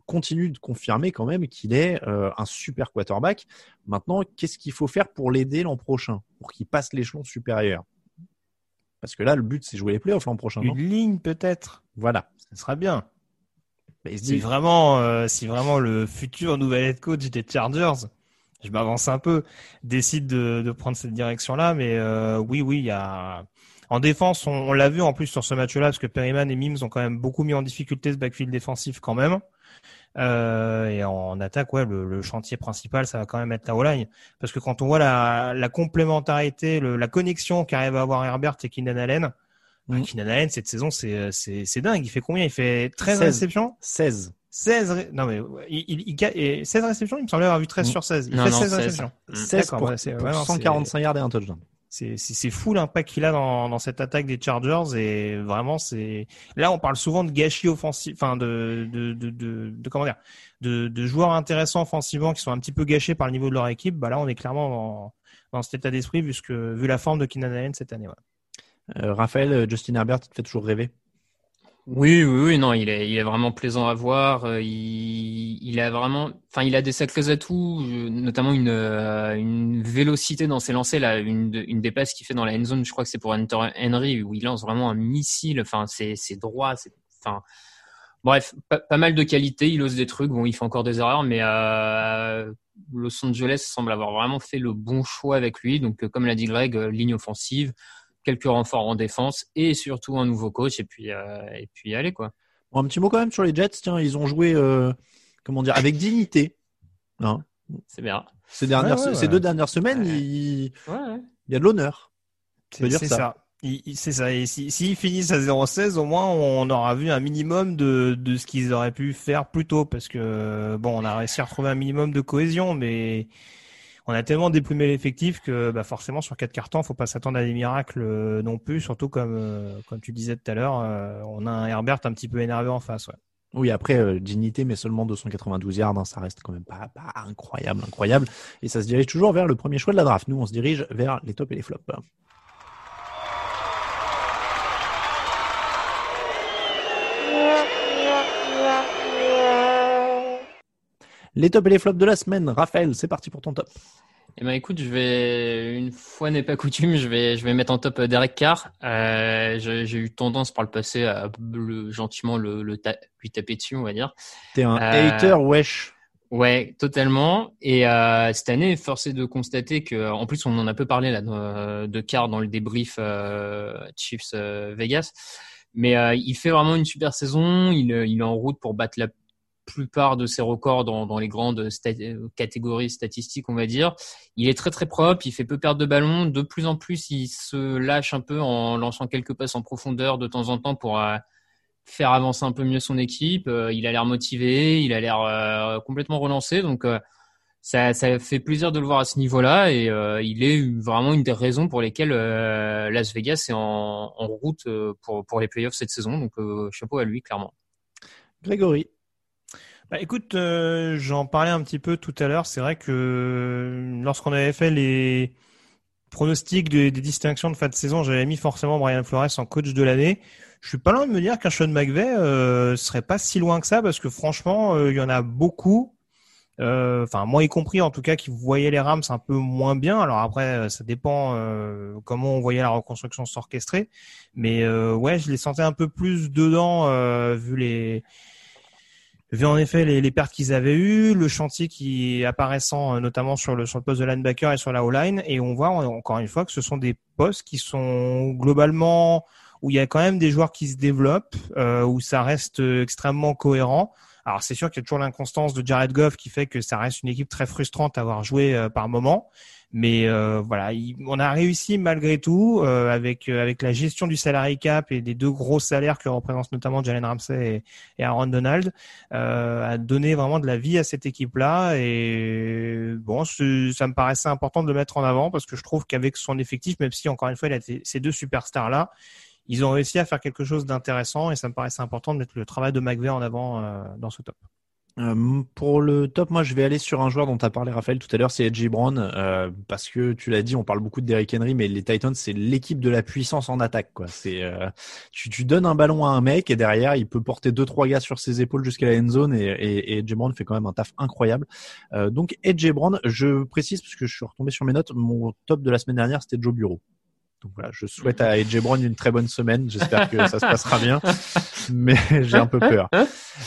continue de confirmer quand même qu'il est euh, un super quarterback. Maintenant, qu'est-ce qu'il faut faire pour l'aider l'an prochain, pour qu'il passe l'échelon supérieur? Parce que là, le but, c'est jouer les playoffs l'an prochain. non? Une ligne peut-être, voilà. ça sera bien. Mais Si vraiment, euh, si vraiment le futur nouvel head coach des Chargers, je m'avance un peu, décide de, de prendre cette direction-là, mais euh, oui, oui, il y a. En défense, on, on l'a vu en plus sur ce match-là, parce que Perryman et Mims ont quand même beaucoup mis en difficulté ce backfield défensif quand même. Euh, et en attaque, ouais, le, le chantier principal, ça va quand même être la O-line. Parce que quand on voit la, la complémentarité, le- la connexion qu'arrive à avoir Herbert et Keenan Allen. Keenan Allen, cette saison, c'est, c'est, c'est dingue. Il fait combien? Il fait 13 16. réceptions? 16. 16 ré- non mais il, il, il ga- et 16 réceptions, il me semblait avoir vu 13 Mm. sur 16. Il Non, fait non, 16 16. réceptions. 16 D'accord, pour, ouais, pour ouais, non, 145 yards et un touchdown. C'est fou l'impact qu'il a dans cette attaque des Chargers et vraiment c'est là on parle souvent de gâchis offensif enfin de de, de comment dire de joueurs intéressants offensivement qui sont un petit peu gâchés par le niveau de leur équipe. Bah là on est clairement dans cet état d'esprit vu vu la forme de Keenan Allen cette année. Euh, Raphaël, euh, Justin Herbert, il te fait toujours rêver. Oui, oui, oui, non, il est, il est vraiment plaisant à voir. euh, Il, il a vraiment, enfin, il a des sacrés atouts, euh, notamment une, euh, une vélocité dans ses lancers. Là, une, une des passes qu'il fait dans la end zone, je crois que c'est pour Henry, où il lance vraiment un missile. Enfin, c'est, c'est droit. C'est, enfin, bref, pas, pas, mal de qualité. Il ose des trucs. Bon, il fait encore des erreurs, mais euh, Los Angeles semble avoir vraiment fait le bon choix avec lui. Donc, comme l'a dit Greg, ligne offensive, quelques renforts en défense et surtout un nouveau coach. Et puis, et puis, allez quoi. Bon, un petit mot quand même sur les Jets. Tiens, ils ont joué, comment dire, avec dignité. Hein c'est bien. Ces, dernières, ces deux dernières semaines, il... il, y a de l'honneur. C'est ça. ça. C'est ça. Et s'ils si, finissent à 0-16, au moins on aura vu un minimum de, de ce qu'ils auraient pu faire plus tôt. Parce que, bon, on a réussi à retrouver un minimum de cohésion, mais on a tellement déplumé l'effectif que bah, forcément sur quatre cartons, faut pas s'attendre à des miracles euh, non plus. Surtout comme, euh, comme tu disais tout à l'heure, euh, on a un Herbert un petit peu énervé en face. Oui, après, dignité, mais seulement 292 yards, hein, ça reste quand même pas, pas, incroyable, incroyable. Et ça se dirige toujours vers le premier choix de la draft. Nous, on se dirige vers les tops et les flops. Les tops et les flops de la semaine. Raphaël, c'est parti pour ton top. Eh ben écoute, je vais une fois n'est pas coutume, je vais je vais mettre en top euh, Derek Carr. Euh, j'ai eu tendance par le passé à le, gentiment le, le lui taper dessus, on va dire. T'es un euh, hater, wesh. Ouais, totalement. Et euh, cette année, forcé de constater que, en plus, on en a peu parlé là de Carr dans le débrief Chiefs Vegas, mais il fait vraiment une super saison. Il, il est en route pour battre la plupart de ses records dans, dans les grandes catégories statistiques, on va dire. Il est très très propre, il fait peu perdre de ballon. De plus en plus, il se lâche un peu en lançant quelques passes en profondeur de temps en temps pour euh, faire avancer un peu mieux son équipe. Euh, il a l'air motivé, il a l'air euh, complètement relancé, donc ça, ça, fait plaisir de le voir à ce niveau-là et il est vraiment une des raisons pour lesquelles Las Vegas est en, en route pour, pour les playoffs cette saison. Donc chapeau à lui, clairement. Grégory. Bah, écoute, euh, j'en parlais un petit peu tout à l'heure. C'est vrai que euh, lorsqu'on avait fait les pronostics des distinctions de fin de saison, j'avais mis forcément Brian Flores en coach de l'année. Je suis pas loin de me dire qu'un Sean McVay euh, serait pas si loin que ça parce que franchement, euh, il y en a beaucoup. Enfin, moi y compris en tout cas, qui voyaient les Rams un peu moins bien. Alors après, ça dépend comment on voyait la reconstruction s'orchestrer. Mais ouais, je les sentais un peu plus dedans vu les vu en effet les, pertes qu'ils avaient eues, le chantier qui apparaissant euh, notamment sur le, sur le poste de linebacker et sur la O-line, et on voit encore une fois que ce sont des postes qui sont globalement où il y a quand même des joueurs qui se développent, euh, où ça reste extrêmement cohérent. Alors c'est sûr qu'il y a toujours l'inconstance de Jared Goff qui fait que ça reste une équipe très frustrante à avoir joué euh, par moment, mais euh, voilà, on a réussi malgré tout euh, avec euh, avec la gestion du salary cap et des deux gros salaires que représentent notamment Jalen Ramsey et, Aaron Donald à donner vraiment de la vie à cette équipe-là. Et bon, ça me paraissait important de le mettre en avant parce que je trouve qu'avec son effectif, même si encore une fois il a ces deux superstars là, ils ont réussi à faire quelque chose d'intéressant et ça me paraissait important de mettre le travail de McVeigh en avant dans ce top. Euh, pour le top, moi je vais aller sur un joueur dont tu as parlé Raphaël tout à l'heure, c'est Edgy Brown, euh, parce que tu l'as dit, on parle beaucoup de Derrick Henry, mais les Titans c'est l'équipe de la puissance en attaque. Quoi. Euh, tu, donnes un ballon à un mec et derrière il peut porter deux trois gars sur ses épaules jusqu'à la end zone et, et, et Brown fait quand même un taf incroyable. donc Edgy Brown, je précise parce que je suis retombé sur mes notes, mon top de la semaine dernière c'était Joe Bureau. Donc voilà, je *laughs* souhaite à AJ Brown une très bonne semaine. J'espère que ça se *laughs* passera bien, mais *laughs* j'ai un peu peur.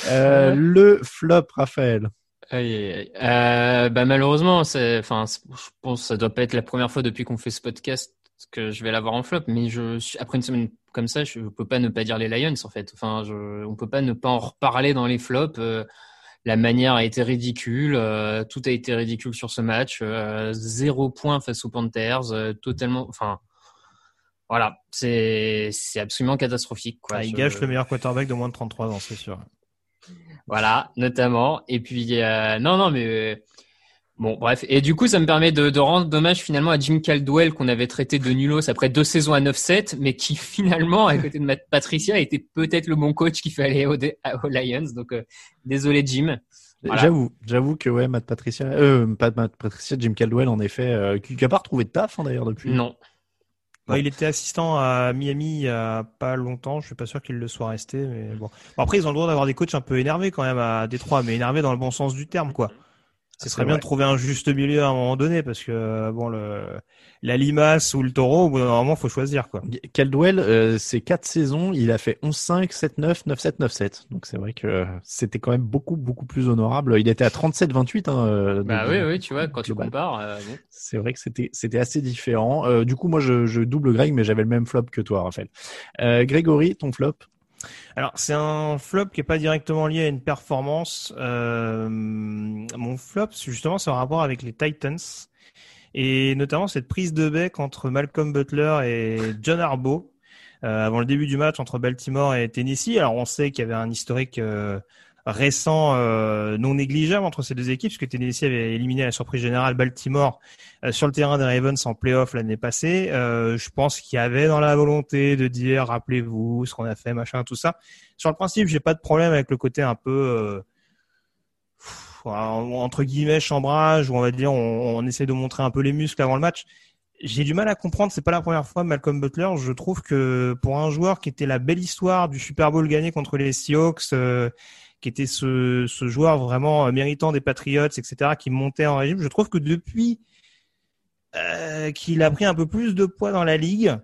Euh, le flop, Raphaël. Euh, bah malheureusement, c'est, enfin, je pense que ça doit pas être la première fois depuis qu'on fait ce podcast que je vais l'avoir en flop. Mais je, après une semaine comme ça, je peux pas ne pas dire les Lions en fait. Enfin, je, on peut pas ne pas en reparler dans les flops. Euh, la manière a été ridicule, euh, tout a été ridicule sur ce match. zéro point face aux Panthers, totalement. Enfin, voilà, c'est absolument catastrophique. Quoi. Ah, il gâche le meilleur quarterback de moins de 33 ans, c'est sûr. Voilà, notamment. Et puis, euh, non, non, mais euh, bon, bref. Et du coup, ça me permet de, de rendre dommage finalement à Jim Caldwell qu'on avait traité de nulos après deux saisons à 9-7, mais qui *laughs* finalement, à côté de Matt Patricia, était peut-être le bon coach qu'il fallait aux, aux Lions. Donc, euh, désolé Jim. J'avoue, j'avoue que ouais, Matt Patricia, euh, pas Matt Patricia, Jim Caldwell en effet, euh, qui n'a pas retrouvé de taf hein, d'ailleurs depuis. Non, il était assistant à Miami il pas longtemps. Je suis pas sûr qu'il le soit resté, mais bon. après, ils ont le droit d'avoir des coachs un peu énervés quand même à Détroit, mais énervés dans le bon sens du terme, quoi. Ce serait bien de trouver un juste milieu à un moment donné parce que bon le la limace ou le taureau, au bout d'un moment, faut choisir quoi. Caldwell, euh, quatre saisons, il a fait 11-5, 7-9, 9-7, 9-7. Donc c'est vrai que c'était quand même beaucoup beaucoup plus honorable. Il était à 37-28. Hein, euh, bah oui, oui, tu vois, quand tu compares. euh, bon. C'est vrai que c'était c'était assez différent. Euh, du coup, moi, je, je double Greg, mais j'avais le même flop que toi, Raphaël. Euh, Grégory, ton flop? Alors c'est un flop qui est pas directement lié à une performance. Euh, mon flop, justement, c'est en rapport avec les Titans et notamment cette prise de bec entre Malcolm Butler et John Harbaugh euh, avant le début du match entre Baltimore et Tennessee. Alors on sait qu'il y avait un historique euh, récent euh, non négligeable entre ces deux équipes, puisque Tennessee avait éliminé à la surprise générale Baltimore euh, sur le terrain des Ravens en playoff l'année passée. Euh, je pense qu'il y avait dans la volonté de dire, rappelez-vous ce qu'on a fait, machin, tout ça. Sur le principe, j'ai pas de problème avec le côté un peu euh, pff, entre guillemets chambrage, où on va dire on, on essaie de montrer un peu les muscles avant le match. J'ai du mal à comprendre, c'est pas la première fois Malcolm Butler. Je trouve que pour un joueur qui était la belle histoire du Super Bowl gagné contre les Seahawks, euh, qui était ce, ce joueur vraiment euh, méritant des Patriots, etc., qui montait en régime, je trouve que depuis euh, qu'il a pris un peu plus de poids dans la ligue,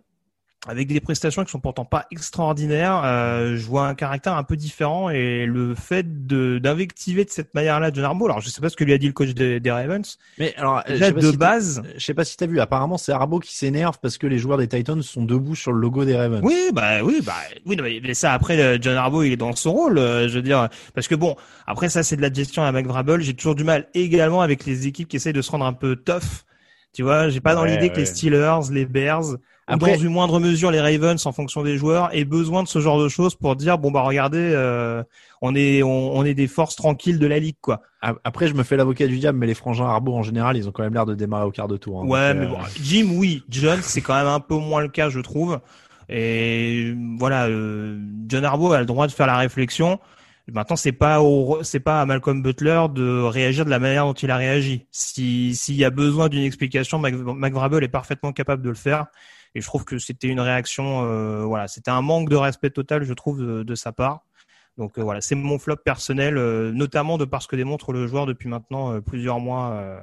avec des prestations qui sont pourtant pas extraordinaires, euh, je vois un caractère un peu différent et le fait de d'invectiver de cette manière-là John Harbaugh, alors je sais pas ce que lui a dit le coach des, des Ravens, Mais alors, euh, déjà de si base, je sais pas si t'as vu. Apparemment, c'est Harbaugh qui s'énerve parce que les joueurs des Titans sont debout sur le logo des Ravens. Oui, bah oui, bah oui, non, mais ça après euh, John Harbaugh il est dans son rôle, euh, je veux dire, parce que bon, après ça c'est de la gestion à McVrabble. J'ai toujours du mal également avec les équipes qui essayent de se rendre un peu tough. Tu vois, j'ai pas dans Ouais, l'idée que les Steelers, les Bears, Après- dans une moindre mesure les Ravens en fonction des joueurs, aient besoin de ce genre de choses pour dire bon bah regardez, euh, on est on, on est des forces tranquilles de la ligue quoi. Après, je me fais l'avocat du diable, mais les frangins Harbaugh en général, ils ont quand même l'air de démarrer au quart de tour. hein. Ouais, Donc, mais euh, bon, Jim, oui. John, c'est quand même un peu moins le cas, je trouve. Et voilà, euh, John Harbaugh a le droit de faire la réflexion. Maintenant, c'est pas au, c'est pas à Malcolm Butler de réagir de la manière dont il a réagi. Si s'il y a besoin d'une explication, Mac- McVrabble est parfaitement capable de le faire. Et je trouve que c'était une réaction, euh, voilà, c'était un manque de respect total, je trouve, de, sa part. Donc euh, voilà, c'est mon flop personnel, euh, notamment de par ce que démontre le joueur depuis maintenant plusieurs mois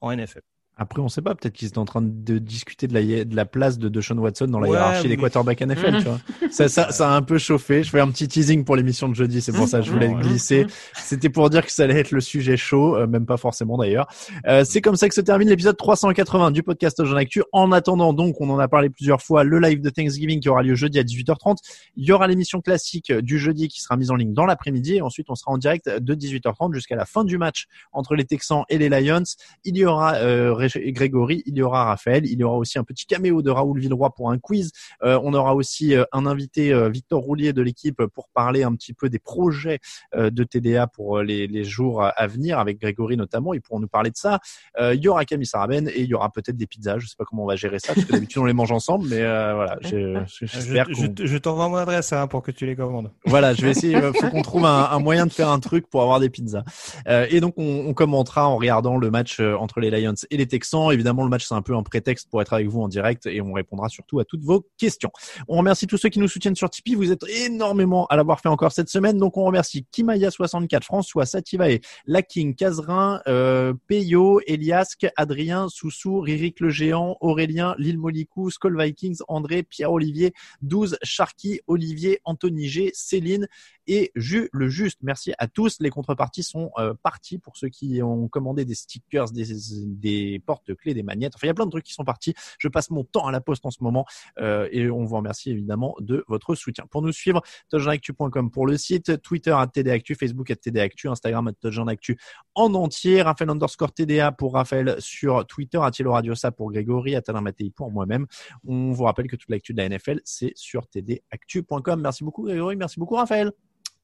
en NFL. Après, on sait pas. Peut-être qu'ils étaient en train de discuter de la, hi- de la place de Deshaun Watson dans la Ouais, hiérarchie des quarterbacks NFL. tu vois. *laughs* Ça, ça, ça a un peu chauffé. Je fais un petit teasing pour l'émission de jeudi. C'est pour ça que je voulais Ouais. glisser. C'était pour dire que ça allait être le sujet chaud, euh, même pas forcément d'ailleurs. Euh, c'est comme ça que se termine l'épisode 380 du podcast Jean Actu. En attendant, donc, on en a parlé plusieurs fois, le live de Thanksgiving qui aura lieu jeudi à 18h30. Il y aura l'émission classique du jeudi qui sera mise en ligne dans l'après-midi. Et ensuite, on sera en direct de 18h30 jusqu'à la fin du match entre les Texans et les Lions. Il y aura euh, Grégory, il y aura Raphaël, il y aura aussi un petit caméo de Raoul Villeroy pour un quiz. Euh, on aura aussi euh, un invité, euh, Victor Roulier de l'équipe, pour parler un petit peu des projets euh, de TDA pour les, les jours à- venir, avec Grégory notamment. Ils pourront nous parler de ça. Euh, il y aura Camille Saraben et il y aura peut-être des pizzas. Je sais pas comment on va gérer ça, parce que d'habitude on les mange ensemble, mais euh, voilà, j'espère *laughs* Je, je, je t'envoie mon adresse hein, pour que tu les commandes. voilà, je vais *laughs* essayer. Il faut qu'on trouve un, un moyen de faire un truc pour avoir des pizzas. Euh, et donc, on, on commentera en regardant le match entre les Lions et les Évidemment, le match c'est un peu un prétexte pour être avec vous en direct et on répondra surtout à toutes vos questions. On remercie tous ceux qui nous soutiennent sur Tipeee. Vous êtes énormément à l'avoir fait encore cette semaine. Donc, on remercie Kimaya64, François, Sativae, Laking, Cazerin, euh, Peyo, Eliasque, Adrien, Soussou, Ririk le Géant, Aurélien, Lille Molicou, Skull Vikings, André, Pierre-Olivier, 12, Sharky, Olivier, Anthony G, Céline et Jus le Juste. Merci à tous. Les contreparties sont euh, parties pour ceux qui ont commandé des stickers, des porte-clés, des magnettes. Enfin, il y a plein de trucs qui sont partis. Je passe mon temps à la poste en ce moment euh, et on vous remercie évidemment de votre soutien. Pour nous suivre, touchdownactu.com pour le site, Twitter à TDActu, Facebook à TDActu, Instagram à touchdownactu en entier, Raphaël underscore TDA pour Raphaël sur Twitter, Attilo Radiosa pour Grégory, Atalin Mattei pour moi-même. On vous rappelle que toute l'actu de la NFL, c'est sur tdactu.com. Merci beaucoup Grégory, merci beaucoup Raphaël.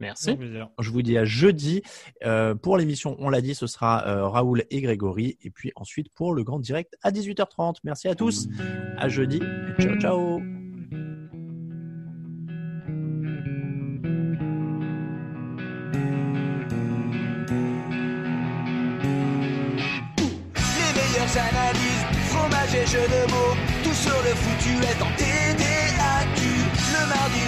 Merci. Je vous dis à jeudi. Euh, pour l'émission, on l'a dit, ce sera euh, Raoul et Grégory. Et puis ensuite pour le grand direct à 18h30. Merci à tous. À jeudi. Ciao, ciao. Les meilleures analyses, fromage et jeux de mots, tout sur le foutu est en TDAQ